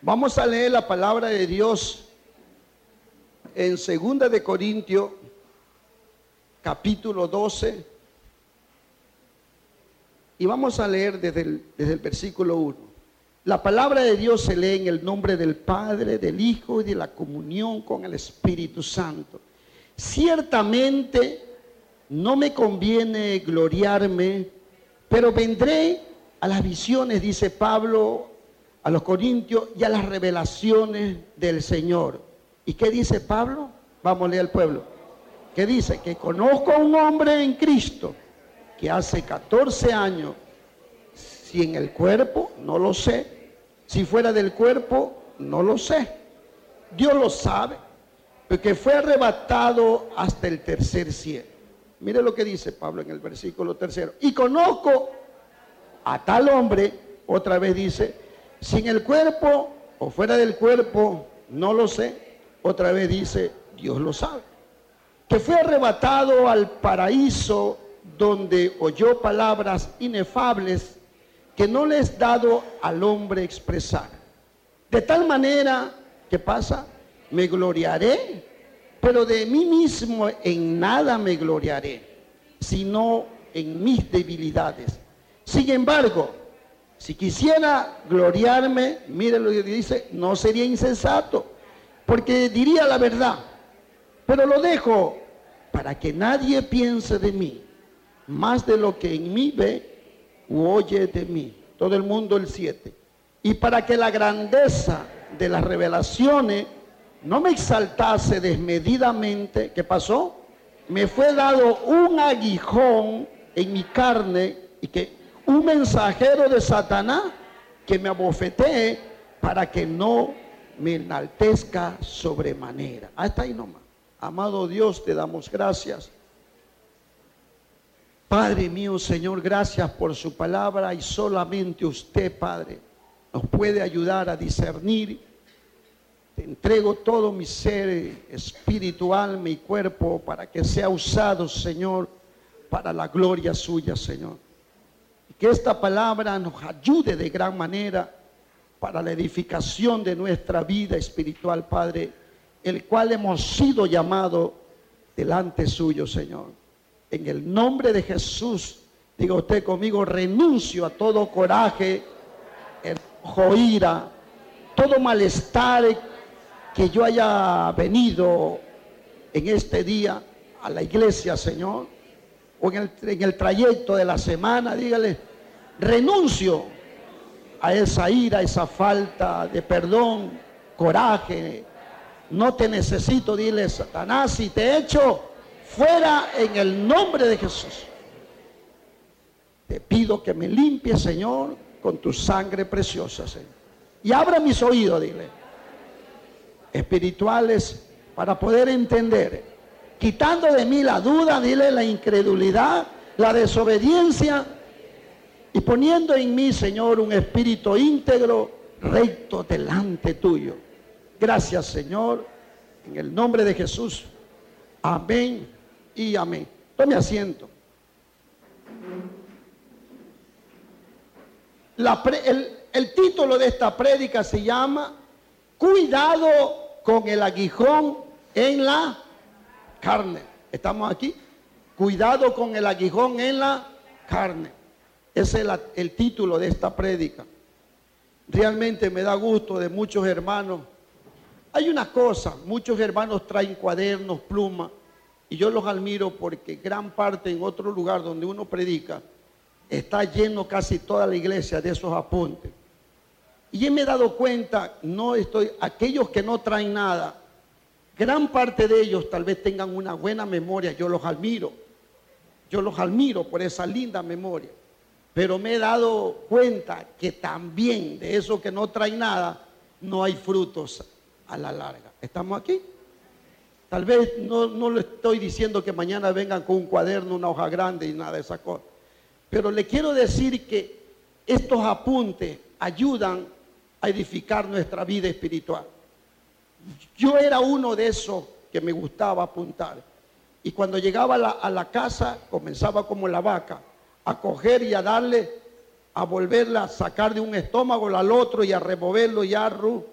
Vamos a leer la palabra de Dios en Segunda de Corintios, capítulo 12. Y vamos a leer desde el, desde el versículo 1. La palabra de Dios se lee en el nombre del Padre, del Hijo y de la comunión con el Espíritu Santo. Ciertamente no me conviene gloriarme, pero vendré a las visiones, dice Pablo a los Corintios, y a las revelaciones del Señor. ¿Y qué dice Pablo? Vamos a leer al pueblo. ¿Qué dice? Que conozco a un hombre en Cristo que hace 14 años, si en el cuerpo, no lo sé. Si fuera del cuerpo, no lo sé. Dios lo sabe, porque fue arrebatado hasta el tercer cielo. Mire lo que dice Pablo en el versículo tercero. Y conozco a tal hombre, otra vez dice, sin el cuerpo o fuera del cuerpo, no lo sé. Otra vez dice, Dios lo sabe. Que fue arrebatado al paraíso donde oyó palabras inefables que no le es dado al hombre expresar. De tal manera, ¿qué pasa? Me gloriaré, pero de mí mismo en nada me gloriaré, sino en mis debilidades. Sin embargo, si quisiera gloriarme, mire lo que dice, no sería insensato, porque diría la verdad, pero lo dejo para que nadie piense de mí más de lo que en mí ve u oye de mí. Todo el mundo el 7. Y para que la grandeza de las revelaciones no me exaltase desmedidamente, ¿qué pasó? Me fue dado un aguijón en mi carne y que un mensajero de Satanás que me abofetee para que no me enaltezca sobremanera. Hasta ahí nomás. Amado Dios, te damos gracias Padre mío, Señor, gracias por su palabra y solamente usted, Padre, nos puede ayudar a discernir. Te entrego todo mi ser espiritual, mi cuerpo, para que sea usado, Señor, para la gloria suya, Señor. Que esta palabra nos ayude de gran manera para la edificación de nuestra vida espiritual, Padre, el cual hemos sido llamados delante suyo, Señor. En el nombre de Jesús, diga usted conmigo, renuncio a todo coraje, enojo, ira, todo malestar que yo haya venido en este día a la iglesia, Señor, o en el, en el trayecto de la semana, dígale, renuncio a esa ira, esa falta de perdón, coraje. No te necesito, dile Satanás, si te he hecho fuera en el nombre de Jesús. Te pido que me limpie, Señor, con tu sangre preciosa, Señor. Y abra mis oídos, dile, espirituales, para poder entender, quitando de mí la duda, dile, la incredulidad, la desobediencia, y poniendo en mí, Señor, un espíritu íntegro, recto delante tuyo. Gracias, Señor, en el nombre de Jesús. Amén y amén. Tome asiento. el, título de esta prédica se llama Cuidado con el aguijón en la carne. ¿Estamos aquí? Cuidado con el aguijón en la carne. Ese es el título de esta prédica. Realmente me da gusto de muchos hermanos. Hay una cosa, muchos hermanos traen cuadernos, plumas, y yo los admiro porque gran parte en otro lugar donde uno predica está lleno casi toda la iglesia de esos apuntes. Y me he dado cuenta, no estoy, aquellos que no traen nada, gran parte de ellos tal vez tengan una buena memoria, yo los admiro. Yo los admiro por esa linda memoria. Pero me he dado cuenta que también de esos que no traen nada, no hay frutos a la larga. ¿Estamos aquí? Tal vez no, no le estoy diciendo que mañana vengan con un cuaderno, una hoja grande y nada de esa cosa. Pero le quiero decir que estos apuntes ayudan a edificar nuestra vida espiritual. Yo era uno de esos que me gustaba apuntar. Y cuando llegaba a la, casa, comenzaba como la vaca, a coger y a darle a volverla a sacar de un estómago al otro y a removerlo y a ru.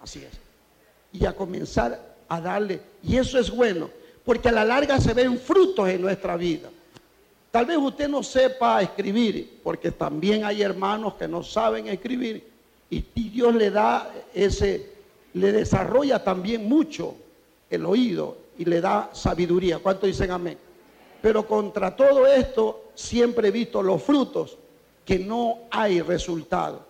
Así es. Y a comenzar a darle. Y eso es bueno, porque a la larga se ven frutos en nuestra vida. Tal vez usted no sepa escribir, porque también hay hermanos que no saben escribir. Y, Dios le da ese, le desarrolla también mucho el oído y le da sabiduría. ¿Cuánto dicen amén? Pero contra todo esto siempre he visto los frutos, que no hay resultado.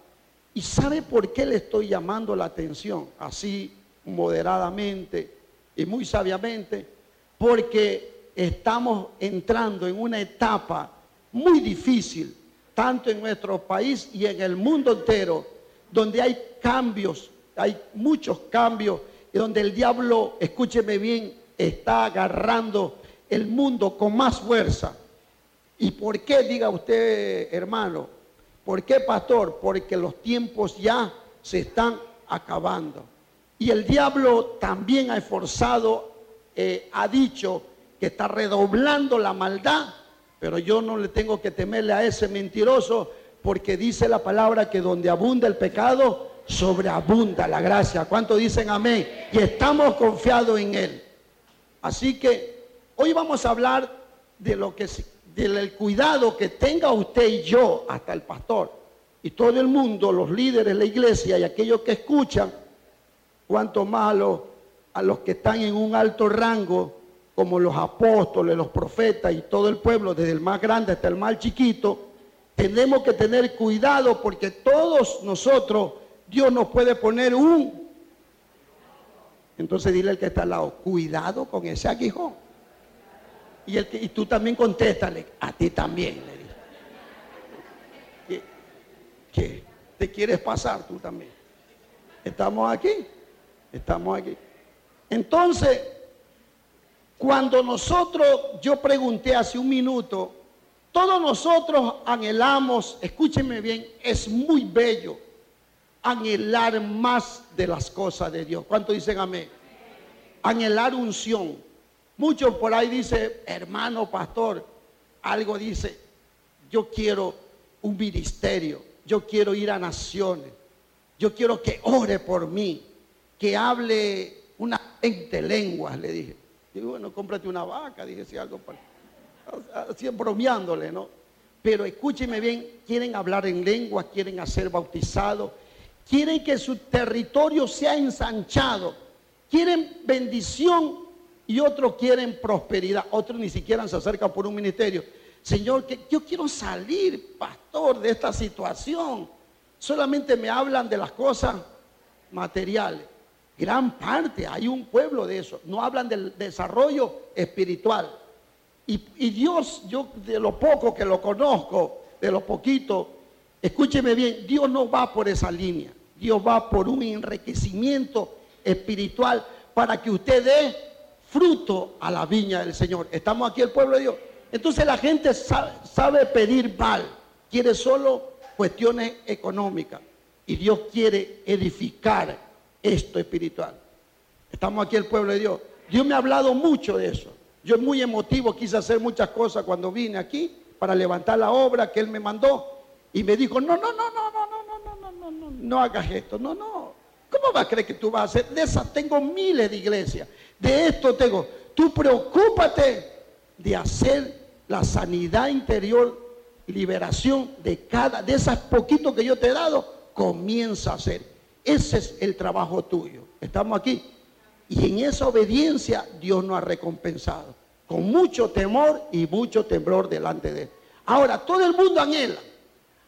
¿Y sabe por qué le estoy llamando la atención? Así moderadamente y muy sabiamente. Porque estamos entrando en una etapa muy difícil, tanto en nuestro país y en el mundo entero, donde hay cambios, hay muchos cambios, y donde el diablo, escúcheme bien, está agarrando el mundo con más fuerza. ¿Y por qué, diga usted, hermano? ¿Por qué, pastor? Porque los tiempos ya se están acabando. Y el diablo también ha esforzado, eh, ha dicho, que está redoblando la maldad, pero yo no le tengo que temerle a ese mentiroso porque dice la palabra que donde abunda el pecado, sobreabunda la gracia. ¿Cuánto dicen amén? Y estamos confiados en él. Así que hoy vamos a hablar de lo que del cuidado que tenga usted y yo, hasta el pastor, y todo el mundo, los líderes de la iglesia y aquellos que escuchan, cuanto más a los que están en un alto rango, como los apóstoles, los profetas y todo el pueblo, desde el más grande hasta el más chiquito, tenemos que tener cuidado porque todos nosotros, Dios nos puede poner un... Entonces dile al que está al lado, cuidado con ese aguijón. Y, el y tú también contéstale, a ti también, le dije. ¿Qué? ¿Te quieres pasar tú también? Estamos aquí, estamos aquí. Entonces, cuando nosotros, yo pregunté hace un minuto, todos nosotros anhelamos, escúchenme bien, es muy bello anhelar más de las cosas de Dios. ¿Cuánto dicen amén? Anhelar unción. Muchos por ahí dicen, hermano pastor, algo dice, yo quiero un ministerio, yo quiero ir a naciones, yo quiero que ore por mí, que hable una 20 lenguas, le dije. Digo, bueno, cómprate una vaca, dije, si algo para... Así bromeándole, ¿no? Pero escúcheme bien, quieren hablar en lengua, quieren hacer bautizados, quieren que su territorio sea ensanchado, quieren bendición y otros quieren prosperidad, otros ni siquiera se acercan por un ministerio. Señor, yo quiero salir, pastor, de esta situación. Solamente me hablan de las cosas materiales. Gran parte, hay un pueblo de eso. No hablan del desarrollo espiritual. Y, Dios, yo de lo poco que lo conozco, de lo poquito, escúcheme bien, Dios no va por esa línea. Dios va por un enriquecimiento espiritual para que usted dé fruto a la viña del Señor. Estamos aquí el pueblo de Dios. Entonces la gente sabe, pedir mal, quiere solo cuestiones económicas. Y Dios quiere edificar esto espiritual. Estamos aquí el pueblo de Dios. Dios me ha hablado mucho de eso. Yo muy emotivo quise hacer muchas cosas cuando vine aquí para levantar la obra que Él me mandó. Y me dijo, no, no, no, no, no, no, no, no, no, no, no, no hagas esto. No, no. ¿Cómo vas a creer que tú vas a hacer? De esas tengo miles de iglesias. De esto tengo. Tú preocúpate de hacer la sanidad interior, liberación de cada, de esas poquitos que yo te he dado, comienza a hacer. Ese es el trabajo tuyo. Estamos aquí. Y en esa obediencia Dios nos ha recompensado. Con mucho temor y mucho temblor delante de Él. Ahora, todo el mundo anhela.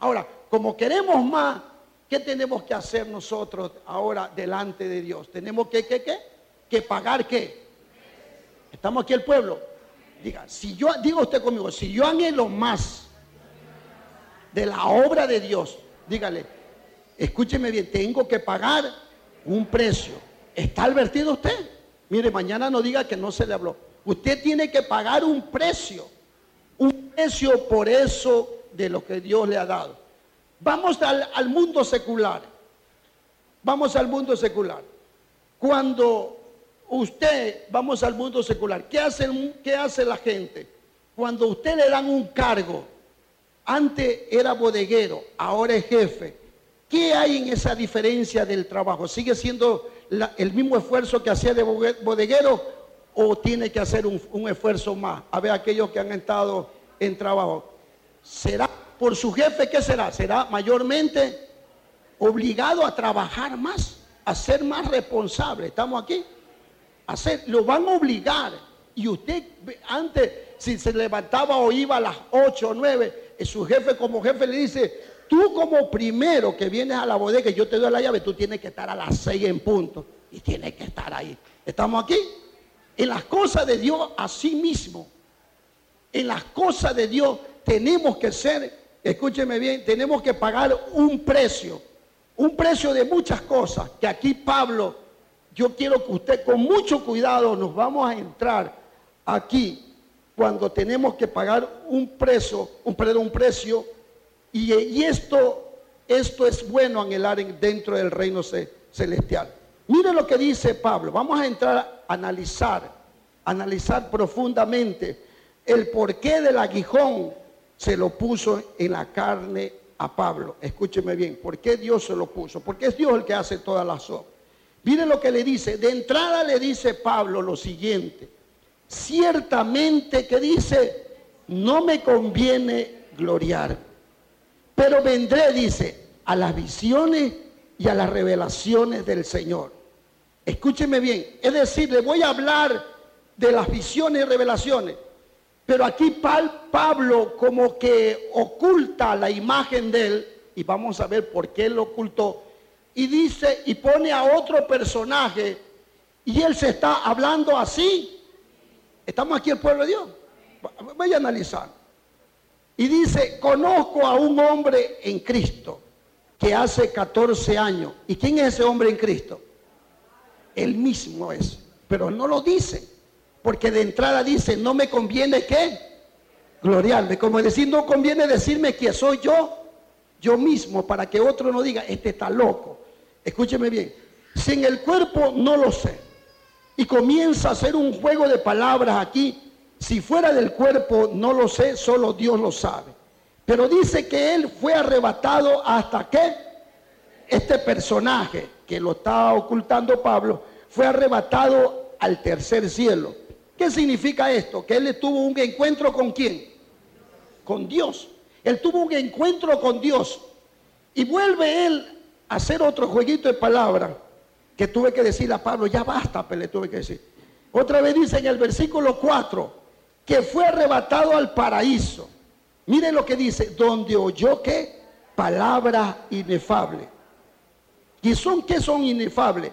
Ahora, como queremos más, ¿qué tenemos que hacer nosotros ahora delante de Dios? Tenemos que, ¿qué, qué? Que pagar qué? Estamos aquí el pueblo. Diga, si yo, diga usted conmigo, si yo anhelo más de la obra de Dios, dígale, escúcheme bien, tengo que pagar un precio. ¿Está advertido usted? Mire, mañana no diga que no se le habló. Usted tiene que pagar un precio, un precio por eso de lo que Dios le ha dado. Vamos al, mundo secular. Vamos al mundo secular. Cuando usted, vamos al mundo secular, ¿qué hace, ¿qué hace la gente? Cuando usted le dan un cargo, Antes era bodeguero, ahora es jefe. ¿Qué hay en esa diferencia del trabajo? ¿Sigue siendo el mismo esfuerzo que hacía de bodeguero o tiene que hacer un, un esfuerzo más? A ver, aquellos que han estado en trabajo. ¿Será por su jefe? ¿Qué será? ¿Será mayormente obligado a trabajar más, a ser más responsable? ¿Estamos aquí? A ser, lo van a obligar. Y usted antes, si se levantaba o iba a las 8 o 9, su jefe como jefe le dice, tú como primero que vienes a la bodega, yo te doy la llave, tú tienes que estar a las 6 en punto. Y tienes que estar ahí. ¿Estamos aquí? En las cosas de Dios, así mismo. En las cosas de Dios tenemos que ser, escúcheme bien, tenemos que pagar un precio. Un precio de muchas cosas. Que aquí Pablo, yo quiero que usted con mucho cuidado nos vamos a entrar aquí cuando tenemos que pagar un precio, un, un precio, y, esto, esto es bueno anhelar dentro del reino celestial. Mire lo que dice Pablo. Vamos a entrar a analizar, analizar profundamente el porqué del aguijón se lo puso en la carne a Pablo. Escúcheme bien, ¿por qué Dios se lo puso? Porque es Dios el que hace todas las obras. Mire lo que le dice. De entrada le dice Pablo lo siguiente ciertamente que dice, no me conviene gloriar, pero vendré, dice, a las visiones y a las revelaciones del Señor. Escúcheme bien, es decir, le voy a hablar de las visiones y revelaciones, pero aquí Pablo como que oculta la imagen de él, y vamos a ver por qué lo ocultó, y dice, y pone a otro personaje, y él se está hablando así Estamos aquí el pueblo de Dios. Vaya a analizar. Y dice, conozco a un hombre en Cristo que hace 14 años. ¿Y quién es ese hombre en Cristo? Él mismo es. Pero no lo dice. Porque de entrada dice, no me conviene qué? Gloriarme. Como decir, no conviene decirme que soy yo, yo mismo, para que otro no diga, este está loco. Escúcheme bien. Si en el cuerpo no lo sé y comienza a hacer un juego de palabras aquí. Si fuera del cuerpo, no lo sé, solo Dios lo sabe. Pero dice que él fue arrebatado hasta que este personaje que lo está ocultando Pablo fue arrebatado al tercer cielo. ¿Qué significa esto? Que él tuvo un encuentro con quién? Con Dios. Él tuvo un encuentro con Dios. Y vuelve él a hacer otro jueguito de palabras que tuve que decirle a Pablo, ya basta, pero le tuve que decir. Otra vez dice en el versículo 4, que fue arrebatado al paraíso. Miren lo que dice, donde oyó que palabras inefables. ¿Y son qué son inefables?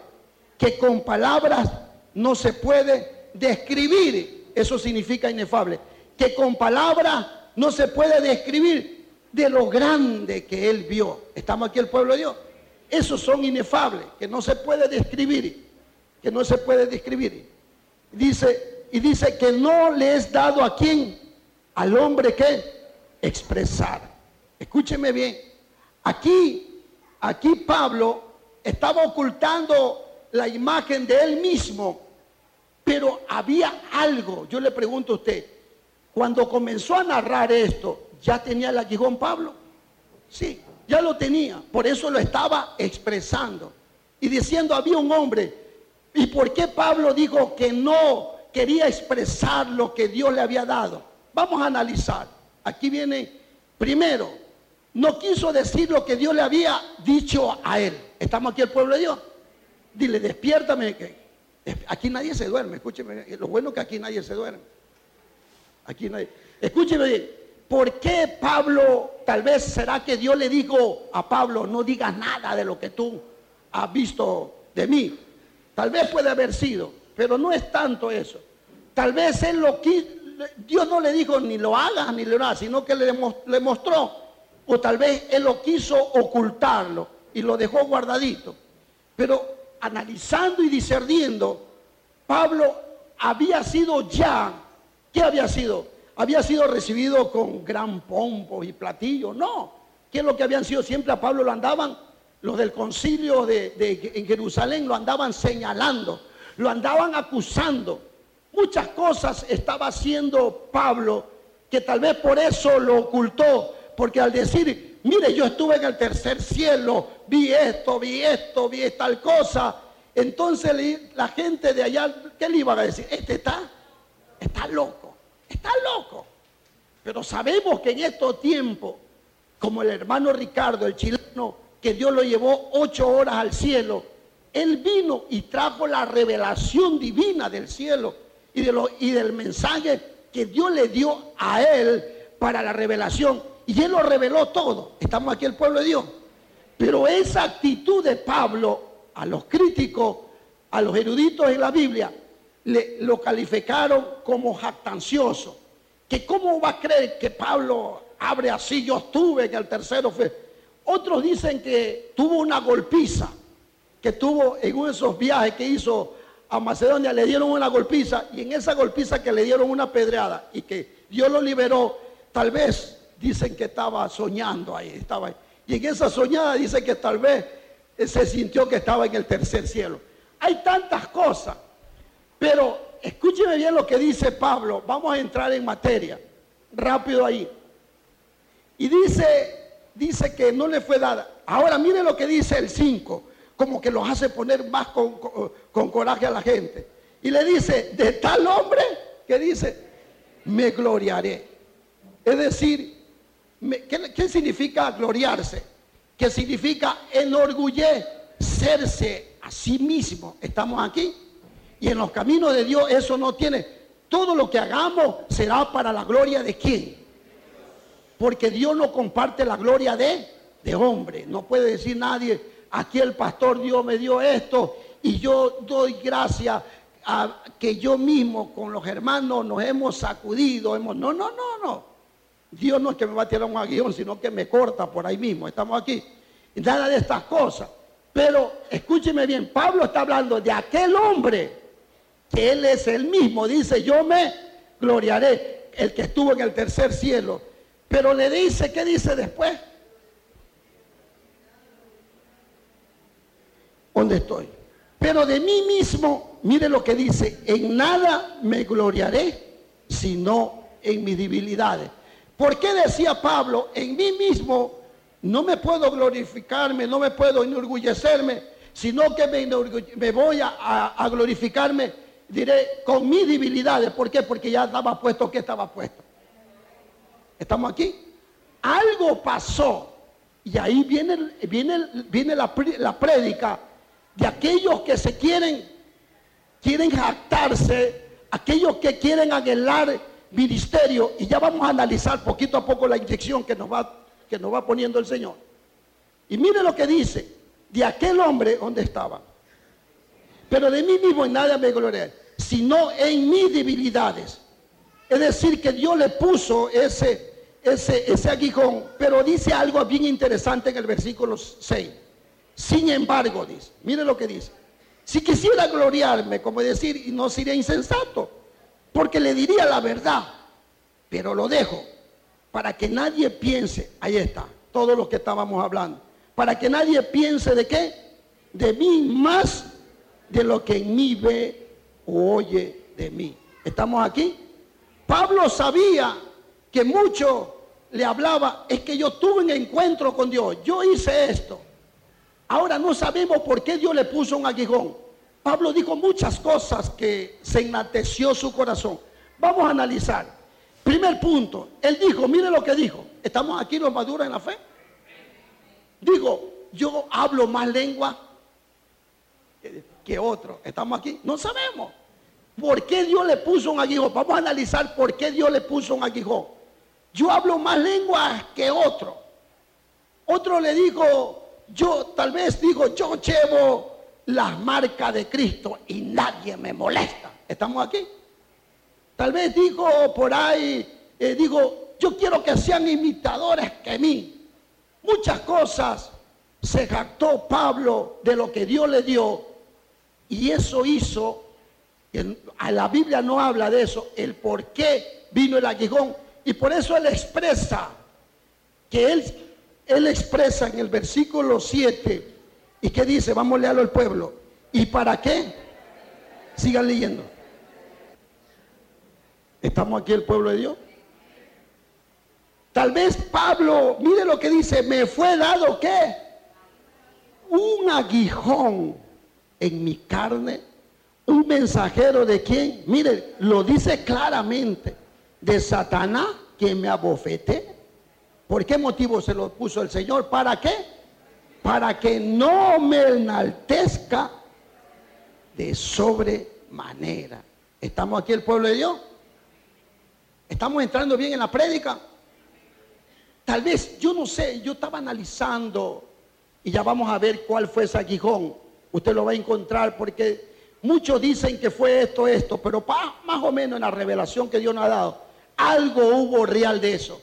Que con palabras no se puede describir. Eso significa inefable. Que con palabras no se puede describir de lo grande que él vio. Estamos aquí el pueblo de Dios. Esos son inefables, que no se puede describir, que no se puede describir. Dice, y dice que no le es dado a quién, al hombre que expresar. Escúcheme bien, aquí, aquí Pablo estaba ocultando la imagen de él mismo, pero había algo, yo le pregunto a usted, cuando comenzó a narrar esto, ¿ya tenía el aguijón Pablo? Sí, ya lo tenía, por eso lo estaba expresando. Y diciendo, había un hombre. ¿Y por qué Pablo dijo que no quería expresar lo que Dios le había dado? Vamos a analizar. Aquí viene, primero, no quiso decir lo que Dios le había dicho a él. Estamos aquí el pueblo de Dios. Dile, despiértame. Que aquí nadie se duerme. Escúcheme, lo bueno que aquí nadie se duerme. Aquí nadie. Escúcheme. ¿Por qué Pablo, tal vez será que Dios le dijo a Pablo, no digas nada de lo que tú has visto de mí? Tal vez puede haber sido, pero no es tanto eso. Tal vez él lo quiso, Dios no le dijo ni lo hagas ni lo hagas, sino que le, le mostró. O tal vez él lo quiso ocultarlo y lo dejó guardadito. Pero analizando y discerniendo, Pablo había sido ya, ¿qué había sido? había sido recibido con gran pompo y platillo. No, ¿qué es lo que habían sido? Siempre a Pablo lo andaban, los del concilio de, en Jerusalén lo andaban señalando, lo andaban acusando. Muchas cosas estaba haciendo Pablo que tal vez por eso lo ocultó, porque al decir, mire, yo estuve en el tercer cielo, vi esto, vi esto, vi tal cosa, entonces la gente de allá, ¿qué le iban a decir? Este está, está loco, está loco. Pero sabemos que en estos tiempos, como el hermano Ricardo, el chileno, que Dios lo llevó ocho horas al cielo, él vino y trajo la revelación divina del cielo y, y del mensaje que Dios le dio a él para la revelación. Y él lo reveló todo. Estamos aquí el pueblo de Dios. Pero esa actitud de Pablo a los críticos, a los eruditos en la Biblia, le, lo calificaron como jactancioso. Que cómo va a creer que Pablo abre así, yo estuve en el tercero. Otros dicen que tuvo una golpiza que tuvo en uno de esos viajes que hizo a Macedonia, le dieron una golpiza y en esa golpiza que le dieron una pedreada y que Dios lo liberó, tal vez dicen que estaba soñando ahí, estaba ahí. Y en esa soñada dice que tal vez se sintió que estaba en el tercer cielo. Hay tantas cosas, pero escúcheme bien lo que dice Pablo. Vamos a entrar en materia, rápido ahí. Y dice, dice que no le fue dada. Ahora mire lo que dice el 5 como que los hace poner más con, coraje a la gente. Y le dice, de tal hombre, que dice, me gloriaré. Es decir, ¿qué, significa gloriarse? Que significa enorgullecerse a sí mismo. Estamos aquí. Y en los caminos de Dios eso no tiene. Todo lo que hagamos será para la gloria de quién. Porque Dios no comparte la gloria de, de hombre. No puede decir nadie, aquí el pastor Dios me dio esto y yo doy gracias a que yo mismo con los hermanos nos hemos sacudido, hemos, no, no, no, no. Dios no es que me va a tirar un aguijón, sino que me corta por ahí mismo, estamos aquí. Nada de estas cosas. Pero escúcheme bien, Pablo está hablando de aquel hombre que él es el mismo, dice, yo me gloriaré, el que estuvo en el tercer cielo. Pero le dice, ¿qué dice después? donde estoy. Pero de mí mismo, mire lo que dice, en nada me gloriaré, sino en mis debilidades. ¿Por qué decía Pablo, en mí mismo no me puedo glorificarme, no me puedo enorgullecerme, sino que me, voy a, glorificarme, diré, con mis debilidades? ¿Por qué? Porque ya estaba puesto, ¿qué estaba puesto? ¿Estamos aquí? Algo pasó. Y ahí viene, viene, viene la, la prédica de aquellos que se quieren, quieren jactarse, aquellos que quieren anhelar ministerio, y ya vamos a analizar poquito a poco la inyección que nos va, que nos va poniendo el Señor. Y mire lo que dice, de aquel hombre donde estaba. Pero de mí mismo en nada me gloriaré, sino en mis debilidades. Es decir, que Dios le puso ese, ese, ese aguijón, pero dice algo bien interesante en el versículo 6. Sin embargo, dice, mire lo que dice. Si quisiera gloriarme, como decir, no sería insensato, porque le diría la verdad, pero lo dejo para que nadie piense, ahí está, todo lo que estábamos hablando, para que nadie piense de qué, de mí más de lo que en mí ve o oye de mí. ¿Estamos aquí? Pablo sabía que mucho le hablaba, es que yo tuve un encuentro con Dios, yo hice esto, Ahora no sabemos por qué Dios le puso un aguijón. Pablo dijo muchas cosas que se enalteció su corazón. Vamos a analizar. Primer punto, él dijo, mire lo que dijo. ¿Estamos aquí los maduros en la fe? Digo, yo hablo más lengua que otro. ¿Estamos aquí? No sabemos. ¿Por qué Dios le puso un aguijón? Vamos a analizar por qué Dios le puso un aguijón. Yo hablo más lengua que otro. Otro le dijo, yo tal vez digo, yo llevo las marcas de Cristo y nadie me molesta. ¿Estamos aquí? Tal vez digo por ahí, eh, digo, yo quiero que sean imitadores que mí. Muchas cosas se jactó Pablo de lo que Dios le dio y eso hizo, la Biblia no habla de eso, el por qué vino el aguijón y por eso él expresa que él él expresa en el versículo 7, ¿y qué dice? Vamos a leerlo al pueblo. ¿Y para qué? Sigan leyendo. ¿Estamos aquí el pueblo de Dios? Tal vez Pablo, mire lo que dice, me fue dado qué? Un aguijón en mi carne. Un mensajero de quién? Mire, lo dice claramente. De Satanás que me abofete. ¿Por qué motivo se lo puso el Señor? ¿Para qué? Para que no me enaltezca de sobremanera. ¿Estamos aquí el pueblo de Dios? ¿Estamos entrando bien en la prédica? Tal vez, yo no sé, yo estaba analizando y ya vamos a ver cuál fue ese aguijón. Usted lo va a encontrar porque muchos dicen que fue esto, esto, pero más o menos en la revelación que Dios nos ha dado, algo hubo real de eso.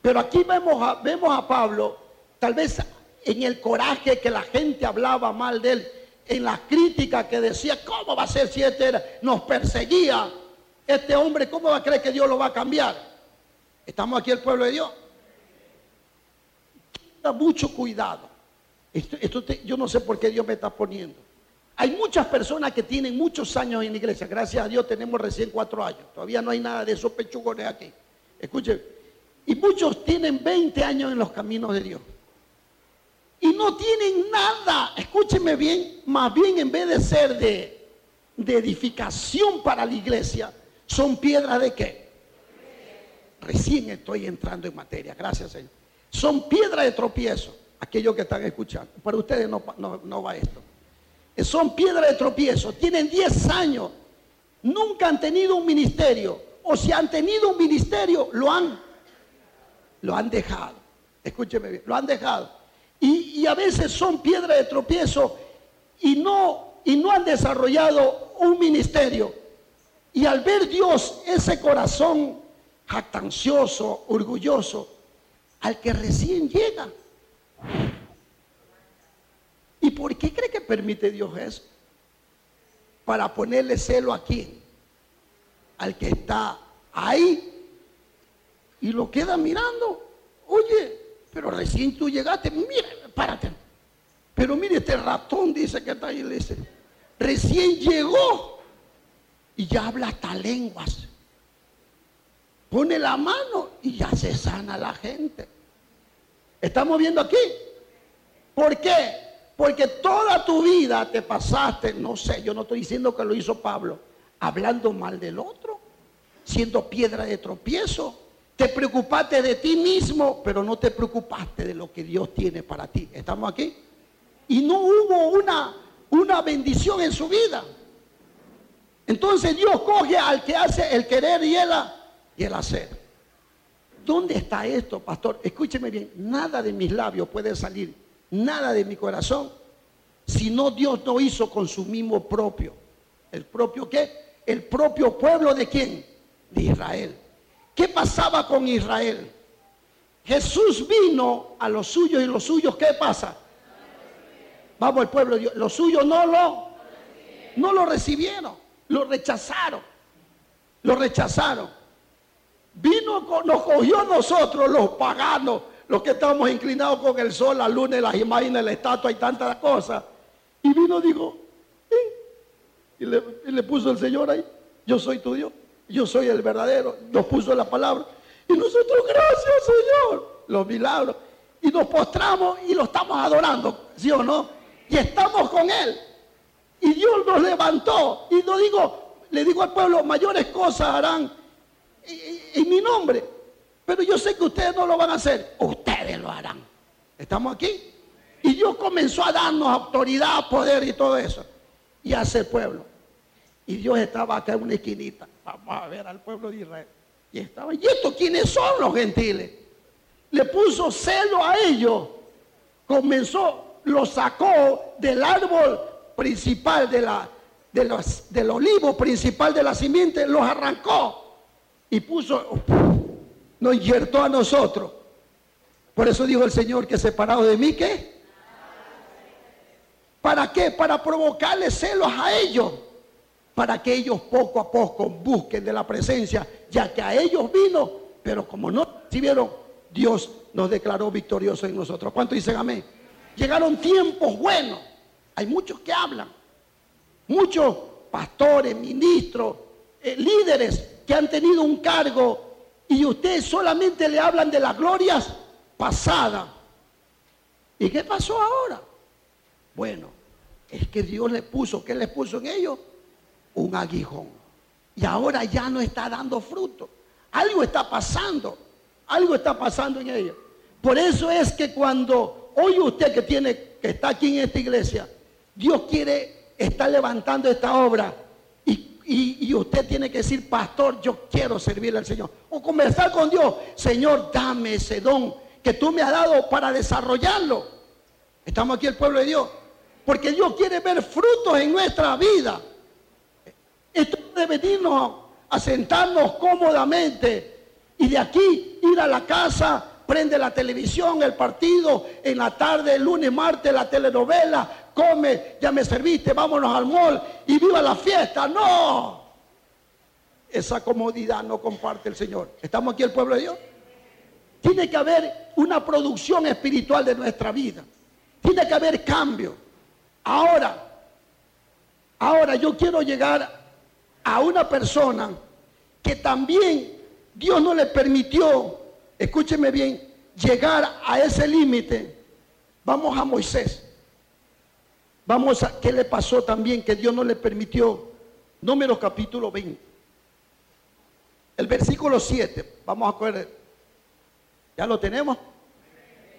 Pero aquí vemos a, vemos a Pablo, tal vez en el coraje que la gente hablaba mal de él, en la crítica que decía, ¿cómo va a ser si este nos perseguía? Este hombre, ¿cómo va a creer que Dios lo va a cambiar? Estamos aquí el pueblo de Dios. Da mucho cuidado. Esto, yo no sé por qué Dios me está poniendo. Hay muchas personas que tienen muchos años en la iglesia. Gracias a Dios tenemos recién cuatro años. Todavía no hay nada de esos pechugones aquí. Escuchen. Y muchos tienen 20 años en los caminos de Dios. Y no tienen nada, escúcheme bien, más bien en vez de ser de, edificación para la iglesia, son piedras de qué? Recién estoy entrando en materia, gracias Señor. Son piedras de tropiezo, aquellos que están escuchando. Para ustedes no, no va esto. Son piedras de tropiezo, tienen 10 años, nunca han tenido un ministerio, o si han tenido un ministerio, lo han, lo han dejado. Escúcheme bien, lo han dejado. Y, a veces son piedras de tropiezo y no, y no han desarrollado un ministerio. Y al ver Dios ese corazón jactancioso, orgulloso, al que recién llega. ¿Y por qué cree que permite Dios eso? Para ponerle celo a quién? Al que está ahí y lo queda mirando. Oye, pero recién tú llegaste, mira, párate. Pero mire, este ratón dice que está ahí, le dice, recién llegó y ya habla hasta lenguas. Pone la mano y ya se sana la gente. ¿Estamos viendo aquí? ¿Por qué? Porque toda tu vida te pasaste, no sé, yo no estoy diciendo que lo hizo Pablo, hablando mal del otro, siendo piedra de tropiezo. Te preocupaste de ti mismo, pero no te preocupaste de lo que Dios tiene para ti. ¿Estamos aquí? Y no hubo una, una bendición en su vida. Entonces Dios coge al que hace el querer y el, y el hacer. ¿Dónde está esto, pastor? Escúcheme bien, nada de mis labios puede salir, nada de mi corazón, si no Dios no hizo con su mismo propio. ¿El propio qué? El propio pueblo de quién? De Israel. ¿Qué pasaba con Israel? Jesús vino a los suyos y los suyos, ¿qué pasa? Vamos al pueblo de Dios. Los suyos no lo, no lo recibieron. Lo rechazaron. Lo rechazaron. Vino, nos cogió a nosotros los paganos, los que estamos inclinados con el sol, la luna, las imágenes, la estatua y tantas cosas. Y vino y dijo, y, le, y le puso el Señor ahí, yo soy tu Dios, yo soy el verdadero. Nos puso la palabra. Y nosotros, gracias Señor, los milagros. Y nos postramos y lo estamos adorando, ¿sí o no? Y estamos con Él. Y Dios nos levantó. Y no digo, le digo al pueblo, mayores cosas harán en, mi nombre. Pero yo sé que ustedes no lo van a hacer. Ustedes lo harán. ¿Estamos aquí? Y Dios comenzó a darnos autoridad, poder y todo eso. Y hace el pueblo. Y Dios estaba acá en una esquinita. Vamos a ver al pueblo de Israel. Y estaba, ¿y esto quiénes son los gentiles? Le puso celo a ellos. Comenzó, lo sacó del árbol principal de la, de los, del olivo principal de la simiente, los arrancó y puso, nos injertó a nosotros. Por eso dijo el Señor que separado de mí, ¿qué? ¿Para qué? Para provocarle celos a ellos. Para que ellos poco a poco busquen de la presencia, ya que a ellos vino, pero como no recibieron, Dios nos declaró victoriosos en nosotros. ¿Cuánto dicen amén? Llegaron tiempos buenos hay muchos que hablan, muchos pastores, ministros, eh, líderes que han tenido un cargo y usted solamente le hablan de las glorias pasadas. ¿Y qué pasó ahora? Bueno, es que Dios le puso, ¿qué le puso en ellos? Un aguijón. Y ahora ya no está dando fruto. Algo está pasando. Algo está pasando en ellos. Por eso es que cuando oye usted que tiene, que está aquí en esta iglesia, Dios quiere estar levantando esta obra y, usted tiene que decir, pastor, yo quiero servirle al Señor. O conversar con Dios, Señor, dame ese don que tú me has dado para desarrollarlo. Estamos aquí el pueblo de Dios. Porque Dios quiere ver frutos en nuestra vida. Esto debe venirnos a sentarnos cómodamente y de aquí ir a la casa prende la televisión, el partido, en la tarde, el lunes, martes, la telenovela, come, ya me serviste, vámonos al mall y viva la fiesta. No, esa comodidad no comparte el Señor. ¿Estamos aquí el pueblo de Dios? Tiene que haber una producción espiritual de nuestra vida. Tiene que haber cambio. Ahora, ahora yo quiero llegar a una persona que también Dios no le permitió escúcheme bien, llegar a ese límite, vamos a Moisés. Vamos a, ¿qué le pasó también que Dios no le permitió? Número capítulo 20. El versículo 7, vamos a coger, ¿ya lo tenemos?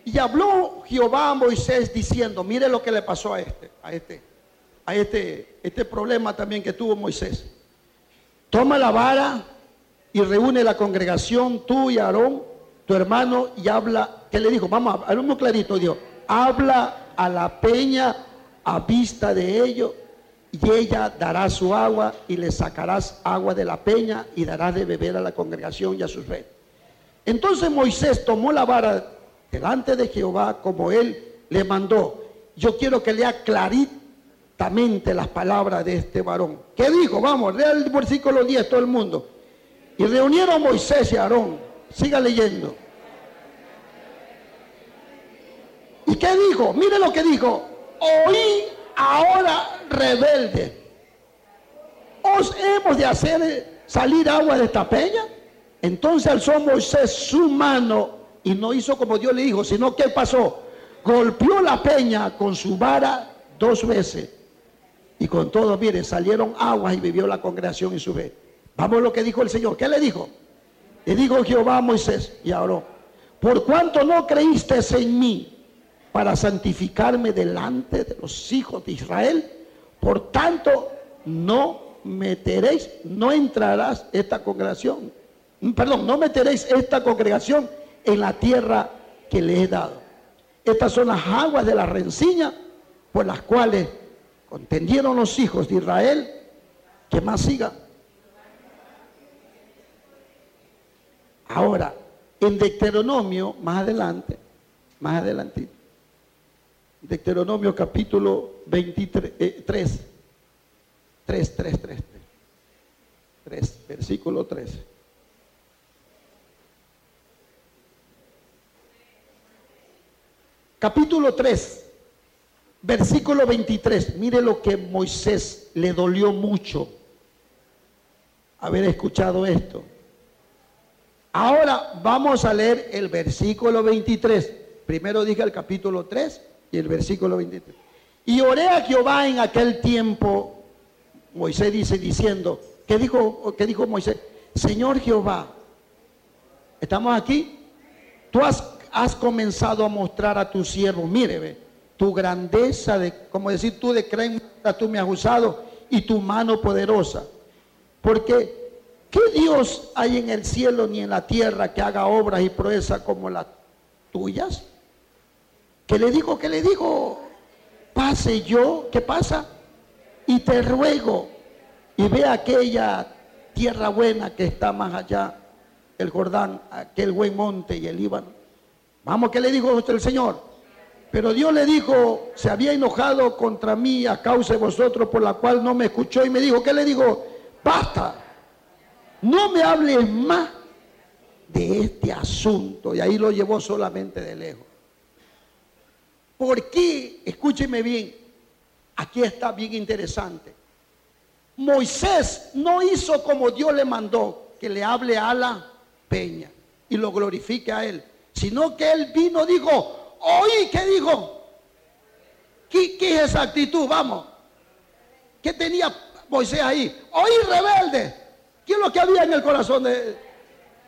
Y habló Jehová a Moisés diciendo, mire lo que le pasó a este, a este, a este, este problema también que tuvo Moisés. Toma la vara y reúne la congregación, tú y Aarón, tu hermano y habla, ¿qué le dijo? Vamos, muy clarito, Dios, habla a la peña a vista de ellos y ella dará su agua y le sacarás agua de la peña y darás de beber a la congregación y a sus reyes. Entonces Moisés tomó la vara delante de Jehová como él le mandó. Yo quiero que lea claritamente las palabras de este varón. ¿Qué dijo? Vamos, lea el versículo 10 todo el mundo. Y reunieron Moisés y Aarón Siga leyendo. ¿Y qué dijo? Mire lo que dijo. Oí ahora rebelde. ¿Os hemos de hacer salir agua de esta peña? Entonces alzó Moisés su mano y no hizo como Dios le dijo, sino que pasó. Golpeó la peña con su vara dos veces. Y con todo, mire, salieron aguas y vivió la congregación y su vez. Vamos a lo que dijo el Señor. ¿Qué le dijo? Y dijo Jehová a Moisés y a por cuanto no creíste en mí para santificarme delante de los hijos de Israel, por tanto no meteréis, no entrarás esta congregación, perdón, no meteréis esta congregación en la tierra que le he dado. Estas son las aguas de la rencilla por las cuales contendieron los hijos de Israel. Que más siga Ahora, en Deuteronomio, más adelante, más adelante, Deuteronomio capítulo 23, 3, 3, 3, 3, 3, versículo 13. Capítulo 3, versículo 23. Mire lo que Moisés le dolió mucho haber escuchado esto. Ahora vamos a leer el versículo 23. Primero dije el capítulo 3 y el versículo 23. Y oré a Jehová en aquel tiempo, Moisés dice diciendo, ¿qué dijo, qué dijo Moisés? Señor Jehová, ¿estamos aquí? Tú has, has comenzado a mostrar a tu siervo, mire, ve, tu grandeza, de, como decir tú de creen, tú me has usado, y tu mano poderosa. Porque ¿Qué Dios hay en el cielo ni en la tierra que haga obras y proezas como las tuyas? ¿Qué le digo? ¿Qué le digo? Pase yo, ¿qué pasa? Y te ruego y ve aquella tierra buena que está más allá, el Jordán, aquel buen monte y el Líbano. Vamos, ¿qué le dijo el Señor? Pero Dios le dijo, se había enojado contra mí a causa de vosotros, por la cual no me escuchó y me dijo, ¿qué le digo? Basta, no me hables más de este asunto. Y ahí lo llevó solamente de lejos. ¿Por qué? Escúcheme bien. Aquí está bien interesante. Moisés no hizo como Dios le mandó, que le hable a la peña y lo glorifique a él, sino que él vino, dijo, oí, ¿qué dijo? ¿Qué, qué es esa actitud? Vamos. ¿Qué tenía Moisés ahí? Oí rebelde. ¿Qué es lo que había en el corazón de él?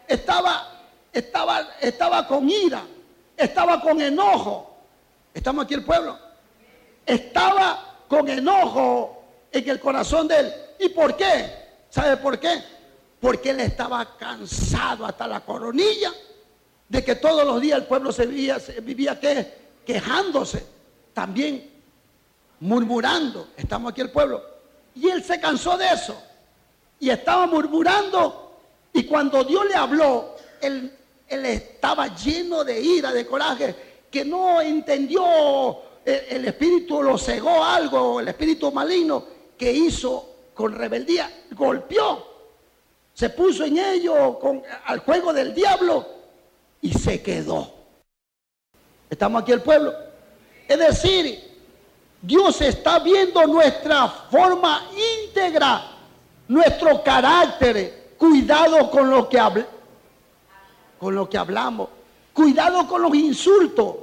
Estaba, estaba, estaba con ira, estaba con enojo. ¿Estamos aquí el pueblo? Estaba con enojo en el corazón de él. ¿Y por qué? ¿Sabe por qué? Porque él estaba cansado hasta la coronilla de que todos los días el pueblo se vivía, quejándose, también murmurando. Estamos aquí el pueblo. Y él se cansó de eso. Y estaba murmurando. Y cuando Dios le habló, él, él estaba lleno de ira, de coraje, que no entendió, el, el espíritu lo cegó algo, el espíritu maligno que hizo con rebeldía, golpeó, se puso en ello con, al juego del diablo y se quedó. Estamos aquí el pueblo. Es decir, Dios está viendo nuestra forma íntegra, nuestro carácter. Cuidado con lo que habla, con lo que hablamos. Cuidado con los insultos.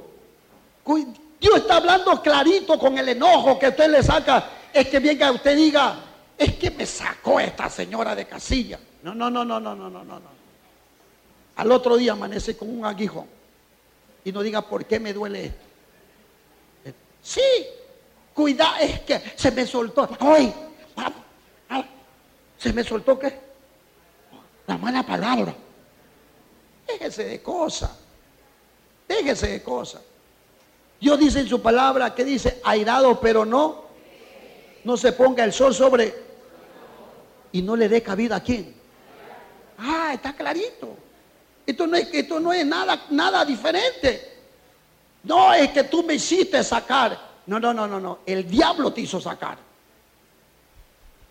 Dios está hablando clarito con el enojo que usted le saca. Es que venga usted diga, es que me sacó esta señora de casilla. No, no, no, no, no, no, no, no. Al otro día amanece con un aguijón. Y no diga, ¿por qué me duele esto? Sí, cuidado, es que se me soltó. ¡Ay! ¿Se me soltó qué? La mala palabra. Déjese de cosas. Déjese de cosas. Dios dice en su palabra que dice, airado pero no, no se ponga el sol sobre y no le dé cabida a quién. Ah, está clarito. Esto no es, esto no es nada, nada diferente. No es que tú me hiciste sacar. No, no, no, no, no. El diablo te hizo sacar.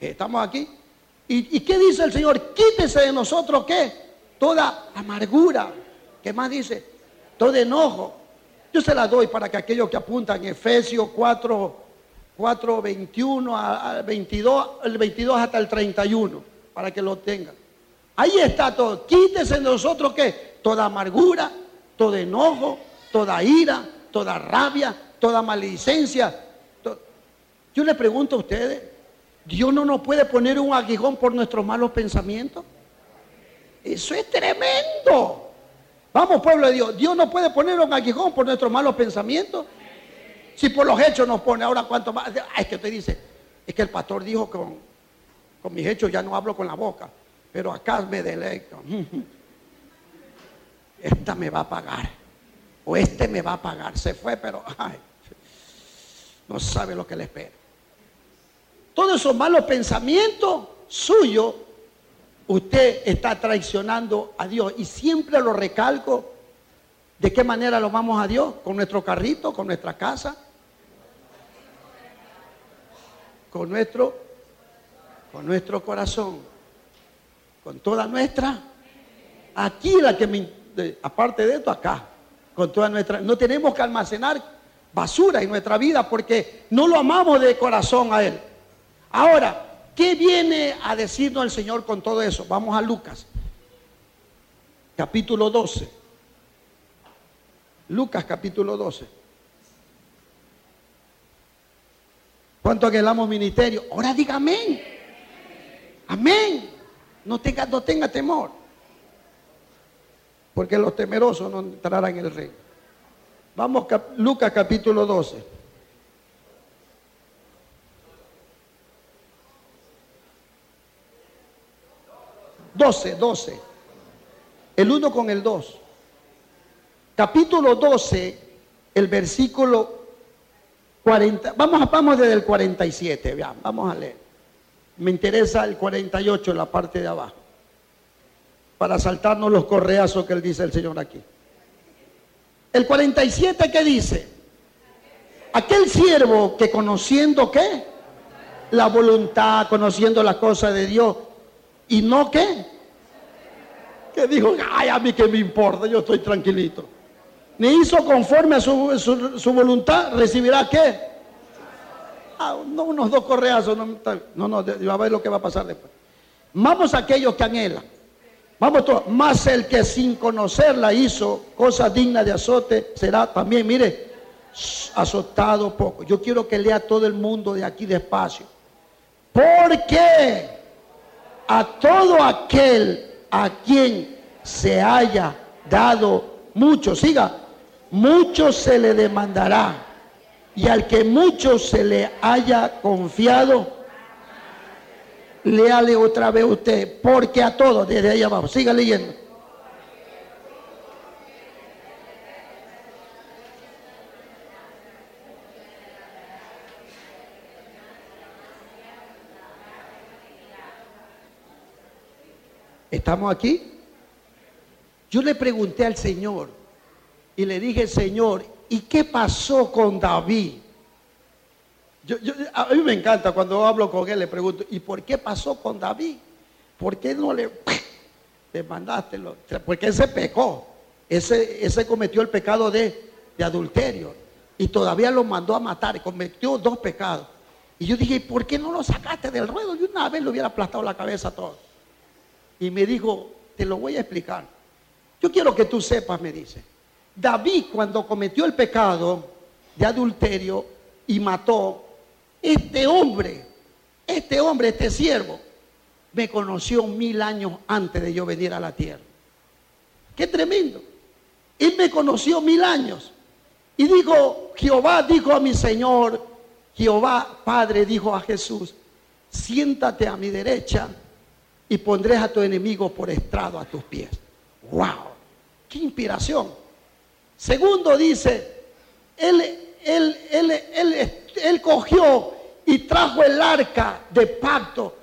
¿Estamos aquí? ¿Y, qué dice el Señor? Quítese de nosotros qué? Toda amargura. ¿Qué más dice? Todo enojo. Yo se la doy para que aquellos que apuntan Efesios 4, 4, 21 al 22, el 22 hasta el 31, para que lo tengan. Ahí está todo. Quítese de nosotros qué? Toda amargura, todo enojo, toda ira, toda rabia, toda maledicencia. Yo le pregunto a ustedes, ¿Dios no nos puede poner un aguijón por nuestros malos pensamientos? Eso es tremendo. Vamos, pueblo de Dios, Dios no puede poner un aguijón por nuestros malos pensamientos. Si por los hechos nos pone, ahora cuánto más. es que usted dice, es que el pastor dijo que con, con mis hechos ya no hablo con la boca pero acá me deleito. Esta me va a pagar. O este me va a pagar. Se fue, pero ay, no sabe lo que le espera. Todos esos malos pensamientos suyos, usted está traicionando a Dios. Y siempre lo recalco. ¿De qué manera lo vamos a Dios? ¿Con nuestro carrito? ¿Con nuestra casa? Con nuestro, con nuestro corazón con toda nuestra, aquí la que me, aparte de esto, acá, con toda nuestra, no tenemos que almacenar basura en nuestra vida porque no lo amamos de corazón a Él. Ahora, ¿qué viene a decirnos el Señor con todo eso? Vamos a Lucas, capítulo 12. Lucas capítulo 12. ¿Cuánto anhelamos ministerio? Ahora diga amén. Amén. No tenga, temor. Porque los temerosos no entrarán en el reino. Vamos, Lucas capítulo 12. Doce, doce. El uno con el dos. Capítulo 12, el versículo 40. Vamos, desde el 47, vean, vamos a leer. Me interesa el 48 en la parte de abajo. Para saltarnos los correazos que él dice el Señor aquí. El 47 que dice, aquel siervo que conociendo qué? La voluntad, conociendo las cosas de Dios. ¿Y no qué? Que dijo, ay, a mí que me importa, yo estoy tranquilito. Ni hizo conforme a su, su voluntad, recibirá qué? No, unos dos correazos, no, no, va a ver lo que va a pasar después. Vamos a aquellos que anhelan Vamos todos. Más el que sin conocerla hizo cosas dignas de azote será también, mire, azotado poco. Yo quiero que lea todo el mundo de aquí despacio. Porque a todo aquel a quien se haya dado mucho, siga, mucho se le demandará. Y al que mucho se le haya confiado, léale otra vez usted, porque a todos, desde ahí abajo, siga leyendo. ¿Estamos aquí? Yo le pregunté al Señor y le dije, Señor, ¿y qué pasó con David? a mí me encanta cuando hablo con él, le pregunto, ¿y por qué pasó con David? ¿Por qué no le, le mandaste? Porque ese pecó, ese, ese cometió el pecado de, adulterio y todavía lo mandó a matar, cometió dos pecados. Y yo dije, ¿por qué no lo sacaste del ruedo? Y una vez le hubiera aplastado la cabeza a todo. Y me dijo, te lo voy a explicar. Yo quiero que tú sepas, me dice. David cuando cometió el pecado de adulterio y mató, este hombre, este hombre, este siervo, me conoció mil años antes de yo venir a la tierra. Qué tremendo. Él me conoció mil años. Y dijo, Jehová dijo a mi Señor, Jehová Padre dijo a Jesús, siéntate a mi derecha y pondré a tu enemigo por estrado a tus pies. ¡Wow! ¡Qué inspiración! Segundo dice, él, él, él, él, cogió y trajo el arca de pacto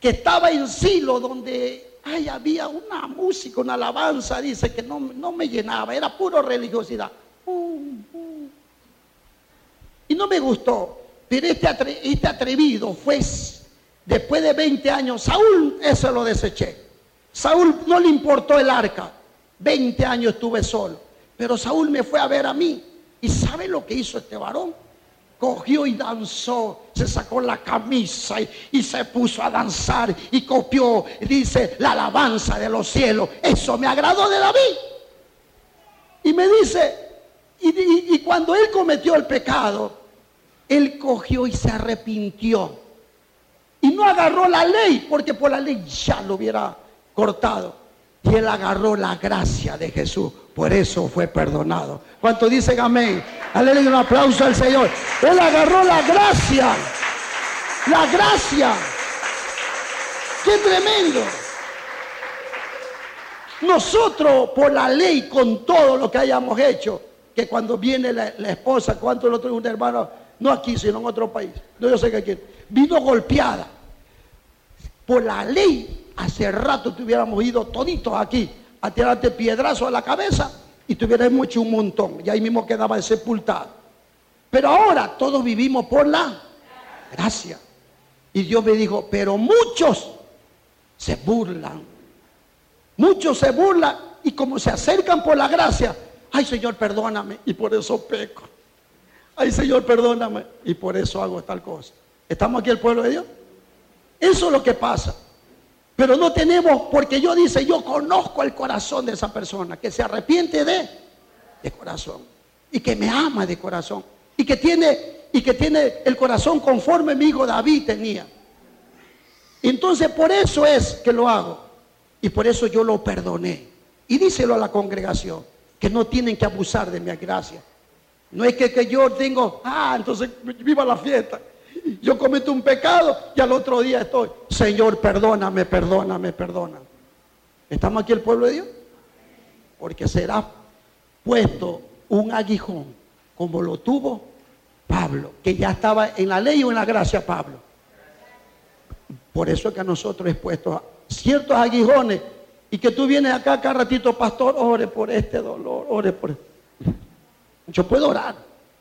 que estaba en Silo donde había una música, una alabanza, dice que no, no me llenaba, era puro religiosidad. Y no me gustó, pero este, este atrevido fue Después de 20 años, Saúl eso lo deseché. Saúl no le importó el arca. 20 años estuve solo. Pero Saúl me fue a ver a mí. ¿Y sabe lo que hizo este varón? Cogió y danzó, se sacó la camisa y, se puso a danzar y copió, dice, la alabanza de los cielos. Eso me agradó de David. Y me dice, y cuando él cometió el pecado, él cogió y se arrepintió y no agarró la ley, porque por la ley ya lo hubiera cortado. Y él agarró la gracia de Jesús. Por eso fue perdonado. ¿Cuánto dicen amén? Aleluya, un aplauso al Señor. Él agarró la gracia. La gracia. Qué tremendo. Nosotros, por la ley, con todo lo que hayamos hecho, que cuando viene la, esposa, cuánto el otro un hermano, no aquí, sino en otro país, no yo sé que aquí, vino golpeada. Por la ley, hace rato tuviéramos ido toditos aquí a tirarte piedrazo a la cabeza y tuviéramos hecho un montón. Y ahí mismo quedaba sepultado. Pero ahora todos vivimos por la gracia. Y Dios me dijo, pero muchos se burlan. Muchos se burlan y como se acercan por la gracia, ay Señor, perdóname y por eso peco. Ay Señor, perdóname y por eso hago tal cosa. ¿Estamos aquí el pueblo de Dios? Eso es lo que pasa. Pero no tenemos, porque yo dice, yo conozco el corazón de esa persona, que se arrepiente de, de corazón, y que me ama de corazón, y que tiene, y que tiene el corazón conforme mi hijo David tenía. Entonces por eso es que lo hago, y por eso yo lo perdoné. Y díselo a la congregación, que no tienen que abusar de mi gracia. No es que, que yo tengo, ah, entonces viva la fiesta. Yo cometo un pecado y al otro día estoy, Señor, perdóname, perdóname, perdóname. ¿Estamos aquí el pueblo de Dios? Porque será puesto un aguijón como lo tuvo Pablo, que ya estaba en la ley o en la gracia Pablo. Por eso es que a nosotros es puesto ciertos aguijones y que tú vienes acá cada ratito, pastor, ore por este dolor, ore por... Yo puedo orar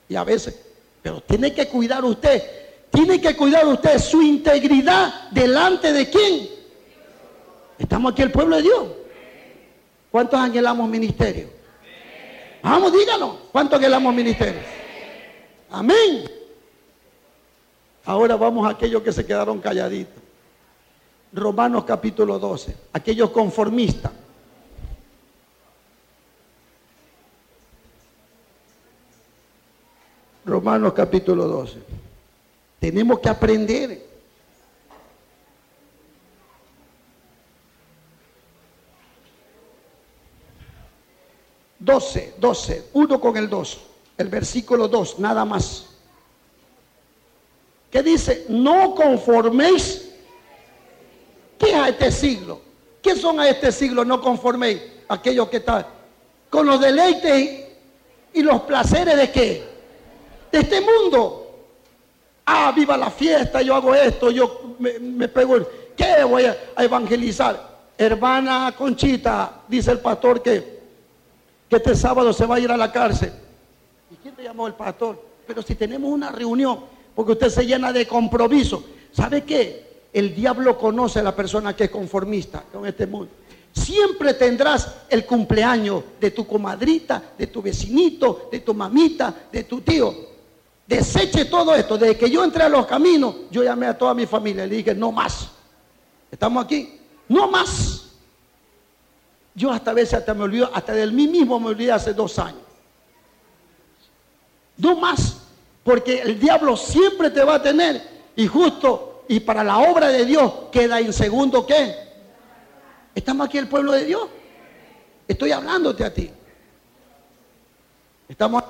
y a veces, pero tiene que cuidar usted tiene que cuidar usted su integridad delante de quién. Estamos aquí el pueblo de Dios. ¿Cuántos anhelamos ministerio? Vamos, díganos. ¿Cuántos anhelamos ministerio? Amén. Ahora vamos a aquellos que se quedaron calladitos. Romanos capítulo 12. Aquellos conformistas. Romanos capítulo 12. Tenemos que aprender. Doce, doce, uno con el dos, el versículo dos, nada más. ¿Qué dice? No conforméis. ¿Qué es a este siglo? ¿Qué son a este siglo? No conforméis. Aquellos que están con los deleites y los placeres de qué? de este mundo. Ah, viva la fiesta, yo hago esto, yo me, pego, ¿qué voy a, evangelizar? Hermana Conchita, dice el pastor que, que este sábado se va a ir a la cárcel. ¿Y quién te llamó el pastor? Pero si tenemos una reunión, porque usted se llena de compromiso, ¿sabe qué? El diablo conoce a la persona que es conformista con este mundo. Siempre tendrás el cumpleaños de tu comadrita, de tu vecinito, de tu mamita, de tu tío. Deseche todo esto. Desde que yo entré a los caminos, yo llamé a toda mi familia y le dije, no más. Estamos aquí. No más. Yo hasta a veces hasta me olvido, hasta de mí mismo me olvidé hace dos años. No más. Porque el diablo siempre te va a tener. Y justo, y para la obra de Dios queda en segundo qué. Estamos aquí el pueblo de Dios. Estoy hablándote a ti. Estamos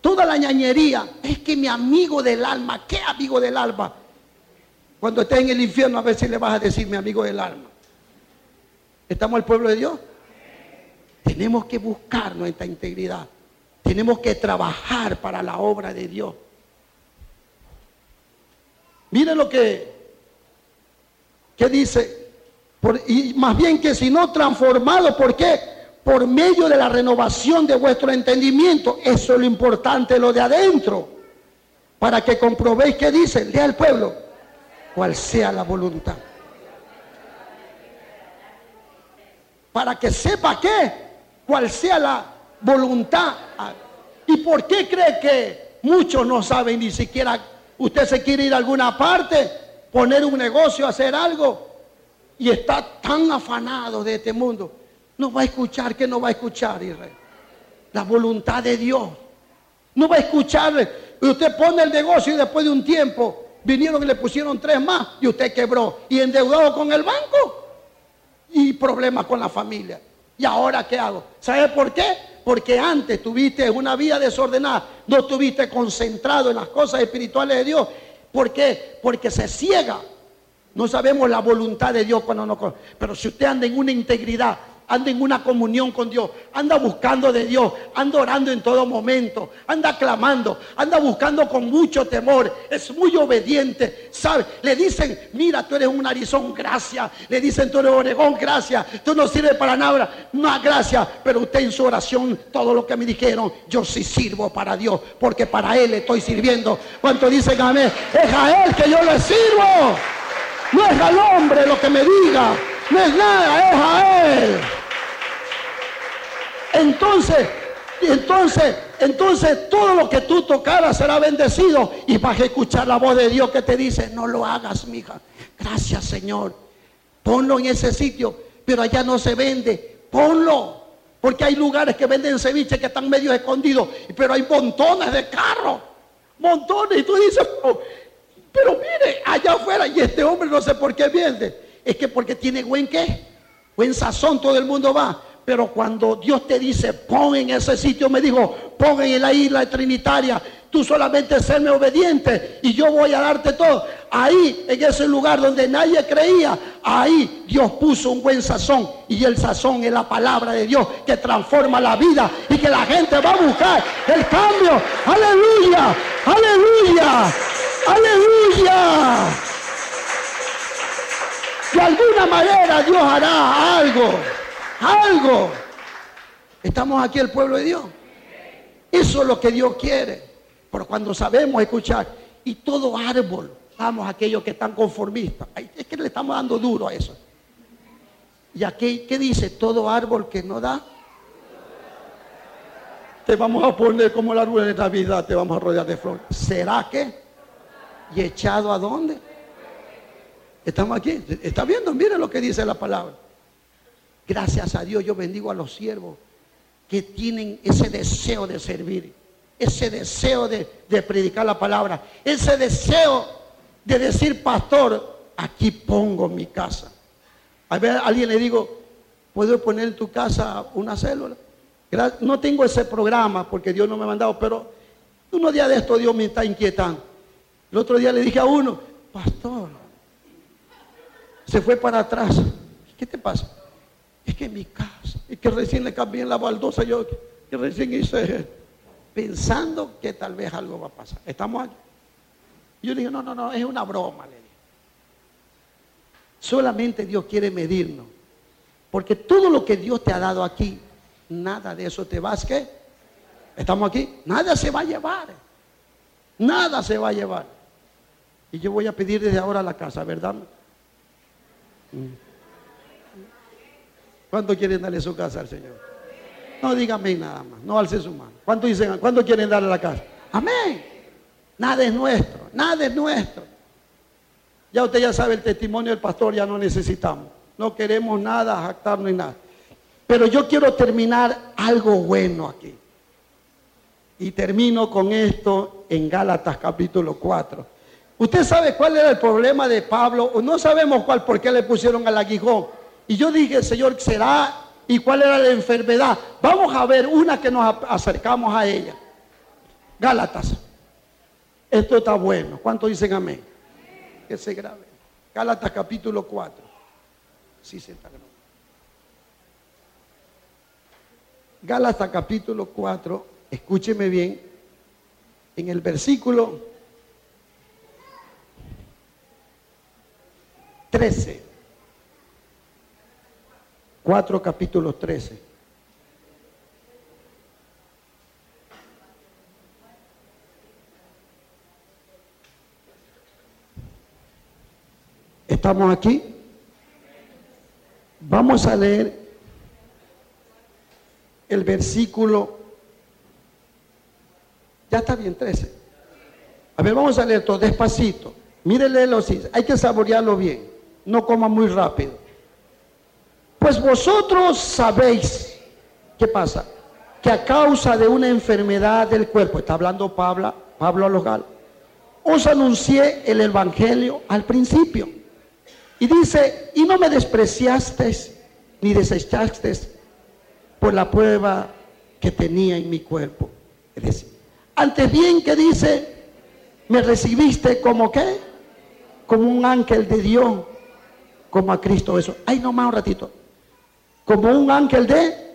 Toda la ñañería es que mi amigo del alma, ¿qué amigo del alma? Cuando estés en el infierno a ver si le vas a decir mi amigo del alma. ¿Estamos el pueblo de Dios? Tenemos que buscar nuestra integridad. Tenemos que trabajar para la obra de Dios. Mire lo que, que dice. y más bien que si no transformado, ¿por qué? Por medio de la renovación de vuestro entendimiento. Eso es lo importante, lo de adentro. Para que comprobéis que dice, lea el pueblo, cual sea la voluntad. Para que sepa qué, cuál sea la voluntad. ¿Y por qué cree que muchos no saben ni siquiera, usted se quiere ir a alguna parte, poner un negocio, hacer algo, y está tan afanado de este mundo? No va a escuchar, que no va a escuchar, Israel? La voluntad de Dios. No va a escuchar. Usted pone el negocio y después de un tiempo vinieron y le pusieron tres más y usted quebró. Y endeudado con el banco y problemas con la familia. ¿Y ahora qué hago? ¿Sabe por qué? Porque antes tuviste una vida desordenada, no estuviste concentrado en las cosas espirituales de Dios. ¿Por qué? Porque se ciega. No sabemos la voluntad de Dios cuando no. Pero si usted anda en una integridad, anda en una comunión con Dios, anda buscando de Dios, anda orando en todo momento, anda clamando, anda buscando con mucho temor, es muy obediente, ¿sabe? Le dicen, mira, tú eres un narizón, gracias. Le dicen, tú eres oregón, gracias. Tú no sirves para nada, no, gracias. Pero usted en su oración, todo lo que me dijeron, yo sí sirvo para Dios, porque para Él estoy sirviendo. ¿Cuánto dicen amén? Es a Él que yo le sirvo. No es al hombre lo que me diga. No es nada, es a Él. Entonces, entonces, entonces todo lo que tú tocaras será bendecido y vas a escuchar la voz de Dios que te dice, no lo hagas, mija. Gracias, Señor. Ponlo en ese sitio, pero allá no se vende. Ponlo. Porque hay lugares que venden ceviche que están medio escondidos, pero hay montones de carros. Montones. Y tú dices, oh, pero mire, allá afuera, y este hombre no sé por qué vende es que porque tiene buen qué, buen sazón, todo el mundo va. Pero cuando Dios te dice, pon en ese sitio, me dijo, pon en la isla trinitaria, tú solamente serme obediente y yo voy a darte todo. Ahí, en ese lugar donde nadie creía, ahí Dios puso un buen sazón. Y el sazón es la palabra de Dios que transforma la vida y que la gente va a buscar el cambio. Aleluya, aleluya, aleluya. De alguna manera Dios hará algo, algo. Estamos aquí el pueblo de Dios. Eso es lo que Dios quiere. Pero cuando sabemos escuchar, y todo árbol, vamos aquellos que están conformistas, es que le estamos dando duro a eso. Y aquí, ¿qué dice? Todo árbol que no da, te vamos a poner como el árbol de Navidad, te vamos a rodear de flores. ¿Será que? ¿Y echado a dónde? Estamos aquí. ¿Está viendo? Mire lo que dice la palabra. Gracias a Dios yo bendigo a los siervos que tienen ese deseo de servir, ese deseo de, predicar la palabra, ese deseo de decir, pastor, aquí pongo mi casa. A ver, a alguien le digo, ¿puedo poner en tu casa una célula? No tengo ese programa porque Dios no me ha mandado, pero unos días de esto Dios me está inquietando. El otro día le dije a uno, pastor, se fue para atrás. ¿Qué te pasa? Es que mi casa, es que recién le cambié la baldosa, yo que recién hice, pensando que tal vez algo va a pasar. ¿Estamos aquí? Yo le dije, no, no, no, es una broma, le dije. Solamente Dios quiere medirnos. Porque todo lo que Dios te ha dado aquí, nada de eso te va a ¿qué? ¿Estamos aquí? Nada se va a llevar. Nada se va a llevar. Y yo voy a pedir desde ahora la casa, ¿verdad? ¿Cuánto quieren darle su casa al Señor? No díganme nada más, no alce su mano. ¿Cuánto dicen? ¿Cuánto quieren darle la casa? Amén. Nada es nuestro, nada es nuestro. Ya usted ya sabe el testimonio del pastor, ya no necesitamos. No queremos nada, jactarnos ni nada. Pero yo quiero terminar algo bueno aquí. Y termino con esto en Gálatas capítulo 4. Usted sabe cuál era el problema de Pablo, no sabemos cuál, por qué le pusieron al aguijón. Y yo dije, Señor, ¿será? ¿Y cuál era la enfermedad? Vamos a ver una que nos acercamos a ella. Gálatas. Esto está bueno. ¿Cuántos dicen amén? Que se grabe. Gálatas capítulo 4. Sí, se está grabando. Gálatas capítulo 4. Escúcheme bien. En el versículo 13. Cuatro capítulos 13. ¿Estamos aquí? Vamos a leer el versículo. Ya está bien, 13. A ver, vamos a leer todo despacito. Mírele los hay que saborearlo bien no coma muy rápido. Pues vosotros sabéis, ¿qué pasa? Que a causa de una enfermedad del cuerpo, está hablando Pablo, Pablo a los os anuncié el Evangelio al principio. Y dice, y no me despreciasteis ni desechasteis por la prueba que tenía en mi cuerpo. Es decir, antes bien que dice, me recibiste como qué? Como un ángel de Dios como a Cristo eso. Ay, no más un ratito. Como un ángel de...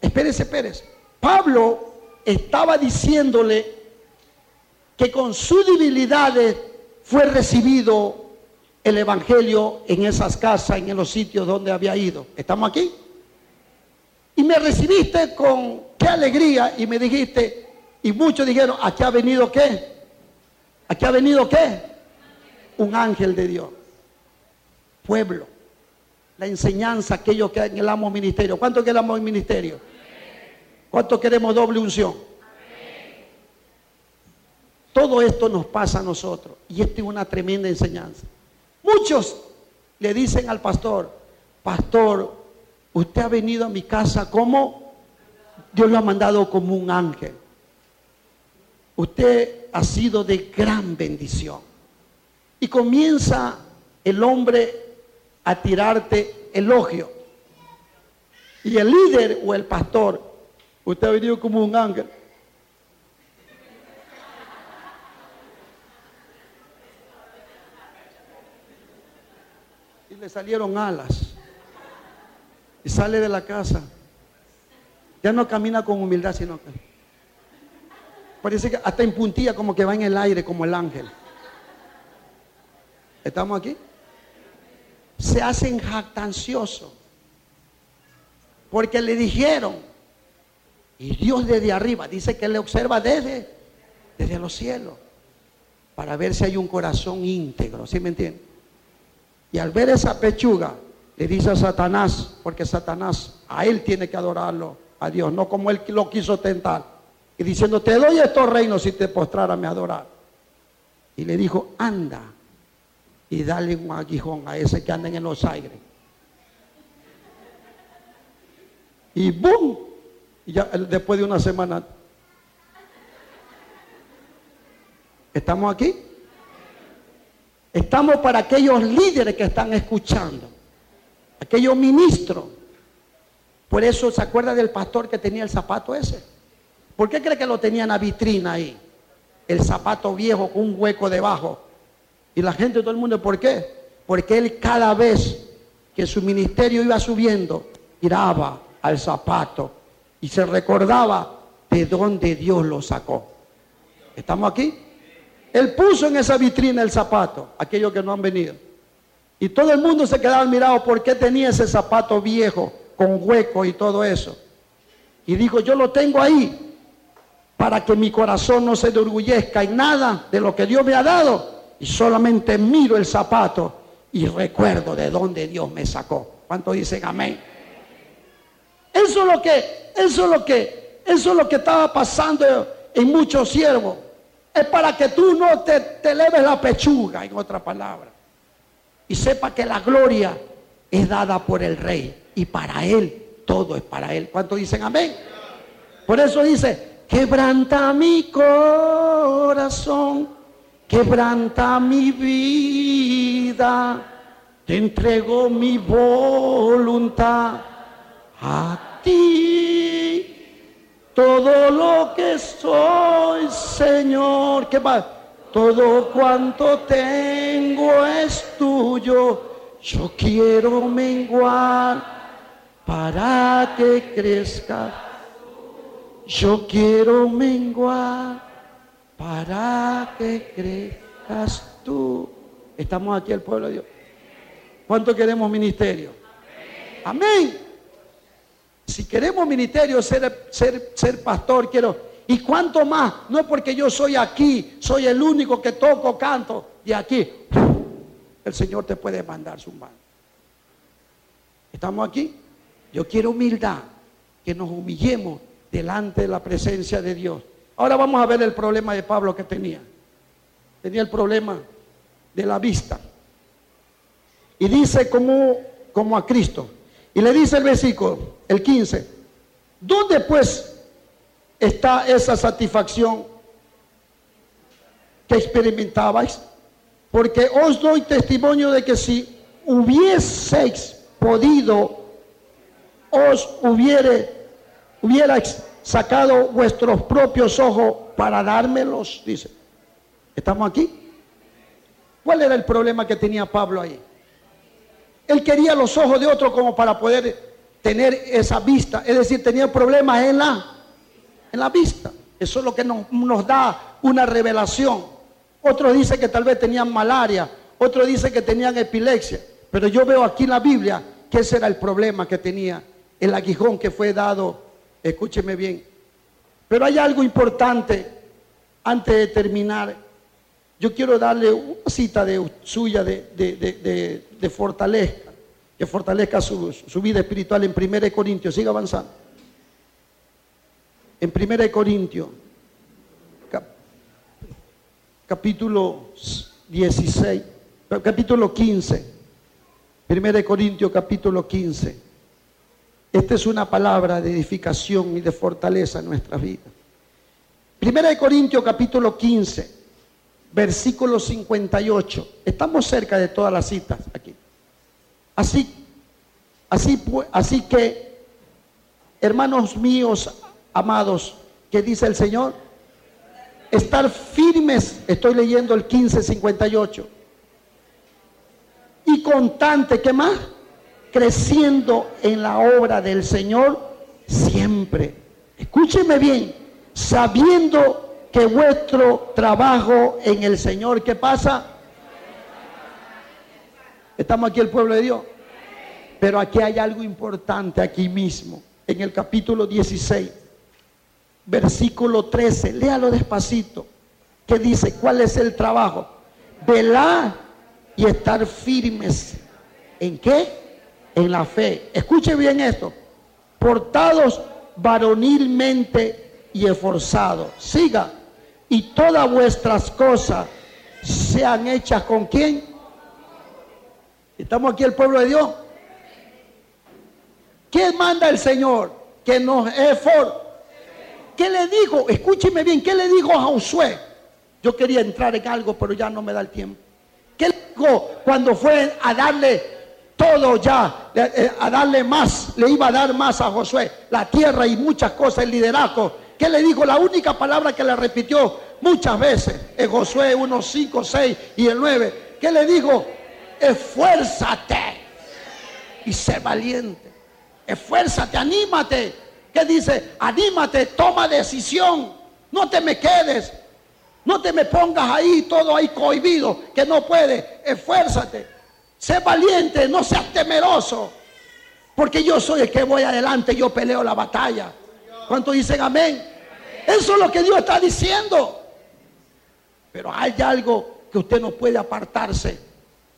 Espérese, espérese. Pablo estaba diciéndole que con sus debilidades fue recibido el Evangelio en esas casas, en los sitios donde había ido. ¿Estamos aquí? Y me recibiste con qué alegría y me dijiste, y muchos dijeron, aquí ha venido qué? Aquí ha venido qué? Un ángel de Dios pueblo. La enseñanza, aquello que en el amo ministerio. ¿Cuánto queremos el ministerio? ¿Cuánto queremos doble unción? Todo esto nos pasa a nosotros y esto es una tremenda enseñanza. Muchos le dicen al pastor, pastor, usted ha venido a mi casa como Dios lo ha mandado como un ángel. Usted ha sido de gran bendición. Y comienza el hombre a tirarte elogio. Y el líder o el pastor, usted ha venido como un ángel. Y le salieron alas. Y sale de la casa. Ya no camina con humildad, sino que parece que hasta en puntilla como que va en el aire como el ángel. ¿Estamos aquí? Se hacen jactanciosos. Porque le dijeron, y Dios desde arriba, dice que le observa desde, desde los cielos, para ver si hay un corazón íntegro, ¿sí me entiende? Y al ver esa pechuga, le dice a Satanás, porque Satanás a él tiene que adorarlo, a Dios, no como él lo quiso tentar. Y diciendo, te doy estos reinos si te postrara me adorar. Y le dijo, anda, y dale un aguijón a ese que anda en los aires. Y ¡boom! Y ya después de una semana. ¿Estamos aquí? Estamos para aquellos líderes que están escuchando, aquellos ministros. Por eso se acuerda del pastor que tenía el zapato ese. ¿Por qué cree que lo tenía en la vitrina ahí? El zapato viejo con un hueco debajo. Y la gente, todo el mundo, ¿por qué? Porque él cada vez que su ministerio iba subiendo, miraba al zapato y se recordaba de dónde Dios lo sacó. ¿Estamos aquí? Él puso en esa vitrina el zapato, aquellos que no han venido. Y todo el mundo se quedaba mirado por qué tenía ese zapato viejo, con hueco y todo eso. Y dijo, yo lo tengo ahí para que mi corazón no se enorgullezca en nada de lo que Dios me ha dado. Y solamente miro el zapato y recuerdo de dónde Dios me sacó. ¿Cuántos dicen amén? Eso es lo que, eso es lo que, eso es lo que estaba pasando en muchos siervos. Es para que tú no te, te leves la pechuga, en otra palabra. Y sepa que la gloria es dada por el rey. Y para él, todo es para él. ¿Cuántos dicen amén? Por eso dice, quebranta mi corazón, quebranta mi vida, te entrego mi voluntad a ti todo lo que soy, Señor. Todo cuanto tengo es tuyo. Yo quiero menguar para que crezca. Yo quiero menguar para que crezcas tú. Estamos aquí el pueblo de Dios. ¿Cuánto queremos ministerio? Amén. Si queremos ministerio, ser, ser, ser pastor, quiero. ¿Y cuánto más? No es porque yo soy aquí, soy el único que toco, canto. Y aquí, el Señor te puede mandar su mano. ¿Estamos aquí? Yo quiero humildad, que nos humillemos delante de la presencia de Dios. Ahora vamos a ver el problema de Pablo que tenía. Tenía el problema de la vista. Y dice como, como a Cristo. Y le dice el versículo, el 15, ¿dónde pues está esa satisfacción que experimentabais? Porque os doy testimonio de que si hubieseis podido, os hubiere, hubierais sacado vuestros propios ojos para dármelos, dice. ¿Estamos aquí? ¿Cuál era el problema que tenía Pablo ahí? Él quería los ojos de otro como para poder tener esa vista. Es decir, tenía problemas en la, en la vista. Eso es lo que nos, nos da una revelación. Otros dicen que tal vez tenían malaria, otros dicen que tenían epilepsia. Pero yo veo aquí en la Biblia que ese era el problema que tenía, el aguijón que fue dado. Escúcheme bien. Pero hay algo importante antes de terminar yo quiero darle una cita de, suya de, de, fortaleza, que fortalezca su, vida espiritual en 1 Corintios. Siga avanzando. En 1 Corintios, capítulo 16, capítulo 15. 1 Corintios, capítulo 15. Esta es una palabra de edificación y de fortaleza en nuestra vida. 1 Corintios, capítulo 15 versículo 58. Estamos cerca de todas las citas aquí. Así, así, así que, hermanos míos, amados, ¿qué dice el Señor? Estar firmes, estoy leyendo el 1558. Y constante, ¿qué más? Creciendo en la obra del Señor siempre. Escúcheme bien, sabiendo que vuestro trabajo en el Señor, ¿qué pasa? Estamos aquí el pueblo de Dios. Pero aquí hay algo importante, aquí mismo, en el capítulo 16, versículo 13. Léalo despacito. Que dice, ¿cuál es el trabajo? Velar y estar firmes. ¿En qué? En la fe. Escuche bien esto. Portados varonilmente y esforzados. Siga y todas vuestras cosas sean hechas con quién? ¿Estamos aquí el pueblo de Dios? ¿Qué manda el Señor? Que nos for. ¿Qué le dijo? Escúcheme bien, ¿qué le dijo a Josué? Yo quería entrar en algo, pero ya no me da el tiempo. ¿Qué le dijo cuando fue a darle todo ya, eh, a darle más, le iba a dar más a Josué, la tierra y muchas cosas, el liderazgo? ¿Qué le dijo? La única palabra que le repitió muchas veces en Josué 1, 5, 6 y el 9. ¿Qué le dijo? Esfuérzate y sé valiente. Esfuérzate, anímate. ¿Qué dice? Anímate, toma decisión. No te me quedes. No te me pongas ahí todo ahí cohibido, que no puedes. Esfuérzate. Sé valiente, no seas temeroso. Porque yo soy el que voy adelante, yo peleo la batalla. ¿Cuántos dicen amén? Eso es lo que Dios está diciendo. Pero hay algo que usted no puede apartarse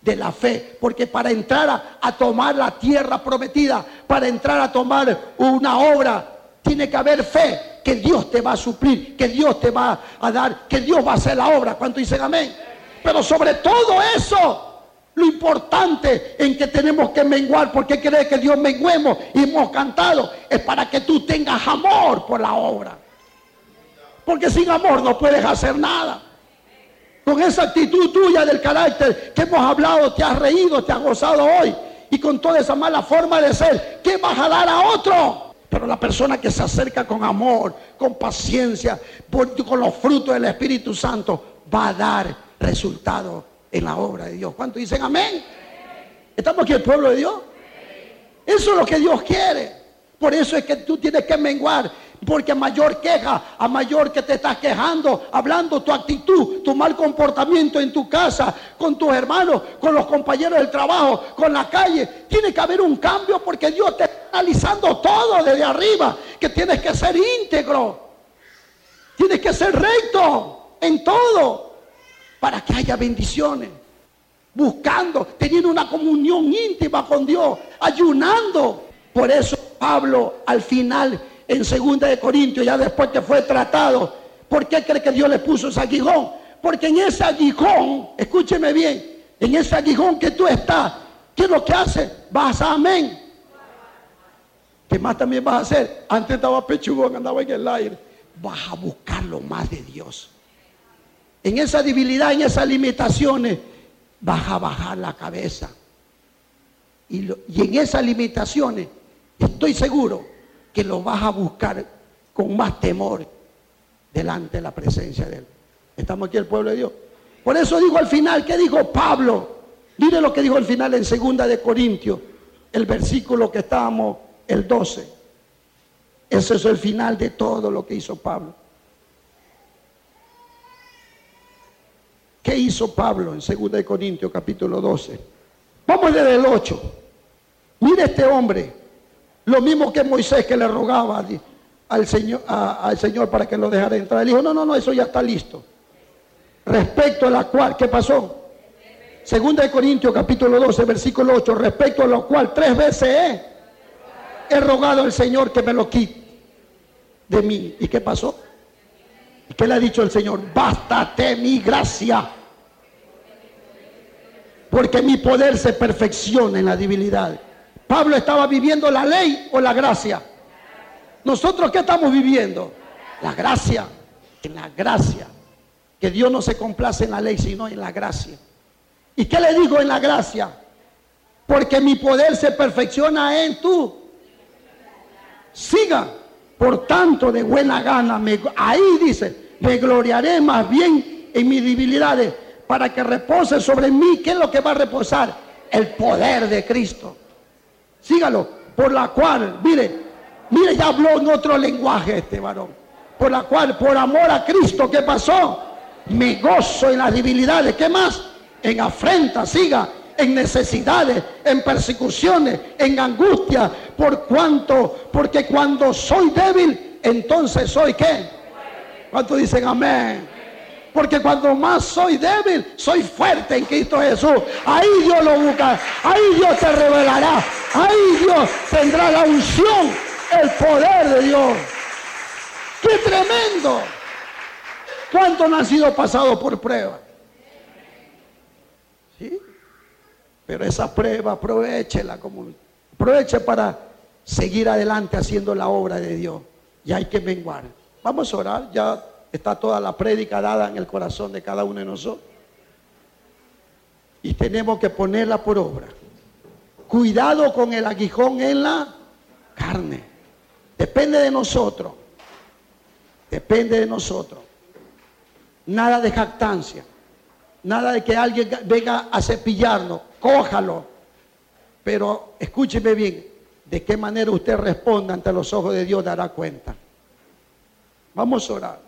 de la fe, porque para entrar a, tomar la tierra prometida, para entrar a tomar una obra, tiene que haber fe que Dios te va a suplir, que Dios te va a dar, que Dios va a hacer la obra. ¿Cuánto dicen amén? Pero sobre todo eso, lo importante en que tenemos que menguar, porque cree que Dios menguemos y hemos cantado, es para que tú tengas amor por la obra. Porque sin amor no puedes hacer nada. Con esa actitud tuya del carácter que hemos hablado, te has reído, te has gozado hoy. Y con toda esa mala forma de ser, ¿qué vas a dar a otro? Pero la persona que se acerca con amor, con paciencia, con los frutos del Espíritu Santo, va a dar resultado en la obra de Dios. ¿Cuántos dicen amén? ¿Estamos aquí el pueblo de Dios? Eso es lo que Dios quiere. Por eso es que tú tienes que menguar porque a mayor queja, a mayor que te estás quejando, hablando tu actitud, tu mal comportamiento en tu casa, con tus hermanos, con los compañeros del trabajo, con la calle, tiene que haber un cambio porque Dios te está analizando todo desde arriba, que tienes que ser íntegro, tienes que ser recto en todo, para que haya bendiciones buscando, teniendo una comunión íntima con Dios, ayunando. Por eso Pablo al final en segunda de Corintios, ya después que fue tratado, ¿por qué cree que Dios le puso ese aguijón? Porque en ese aguijón, escúcheme bien, en ese aguijón que tú estás, ¿qué es lo que hace? Vas a amén. ¿Qué más también vas a hacer? Antes estaba pechugón, andaba en el aire. Vas a buscar lo más de Dios. En esa debilidad, en esas limitaciones, vas a bajar la cabeza. Y, en esas limitaciones, estoy seguro que lo vas a buscar con más temor delante de la presencia de Él. Estamos aquí el pueblo de Dios. Por eso digo al final, ¿qué dijo Pablo? Mire lo que dijo al final en segunda de Corintios, el versículo que estábamos, el 12. Ese es el final de todo lo que hizo Pablo. ¿Qué hizo Pablo en segunda de Corintios capítulo 12? Vamos desde el 8. Mire este hombre, lo mismo que Moisés que le rogaba al Señor, al Señor para que lo dejara entrar. Él dijo, no, no, no, eso ya está listo. Respecto a la cual, ¿qué pasó? Segunda de Corintios capítulo 12, versículo 8, respecto a lo cual tres veces he, he rogado al Señor que me lo quite de mí. ¿Y qué pasó? ¿Y qué le ha dicho el Señor? Bástate mi gracia. Porque mi poder se perfecciona en la debilidad. Pablo estaba viviendo la ley o la gracia. Nosotros qué estamos viviendo? La gracia. En la gracia. Que Dios no se complace en la ley, sino en la gracia. ¿Y qué le digo en la gracia? Porque mi poder se perfecciona en tú. Siga. Por tanto, de buena gana, ahí dice, me gloriaré más bien en mis debilidades para que repose sobre mí. ¿Qué es lo que va a reposar? El poder de Cristo. Sígalo. Por la cual, mire, mire, ya habló en otro lenguaje este varón. Por la cual, por amor a Cristo, ¿qué pasó? Me gozo en las debilidades. ¿Qué más? En afrenta, siga. En necesidades, en persecuciones, en angustia. Por cuanto, porque cuando soy débil, entonces soy qué? ¿Cuánto dicen amén? Porque cuando más soy débil, soy fuerte en Cristo Jesús. Ahí Dios lo busca. Ahí Dios te revelará. Ahí Dios tendrá la unción, el poder de Dios. ¡Qué tremendo! ¿Cuántos han sido pasados por prueba? ¿Sí? Pero esa prueba, aprovechela como aproveche para seguir adelante haciendo la obra de Dios. Y hay que menguar. Vamos a orar, ya está toda la prédica dada en el corazón de cada uno de nosotros. Y tenemos que ponerla por obra. Cuidado con el aguijón en la carne. Depende de nosotros. Depende de nosotros. Nada de jactancia. Nada de que alguien venga a cepillarnos. Cójalo. Pero escúcheme bien. De qué manera usted responda ante los ojos de Dios dará cuenta. Vamos a orar.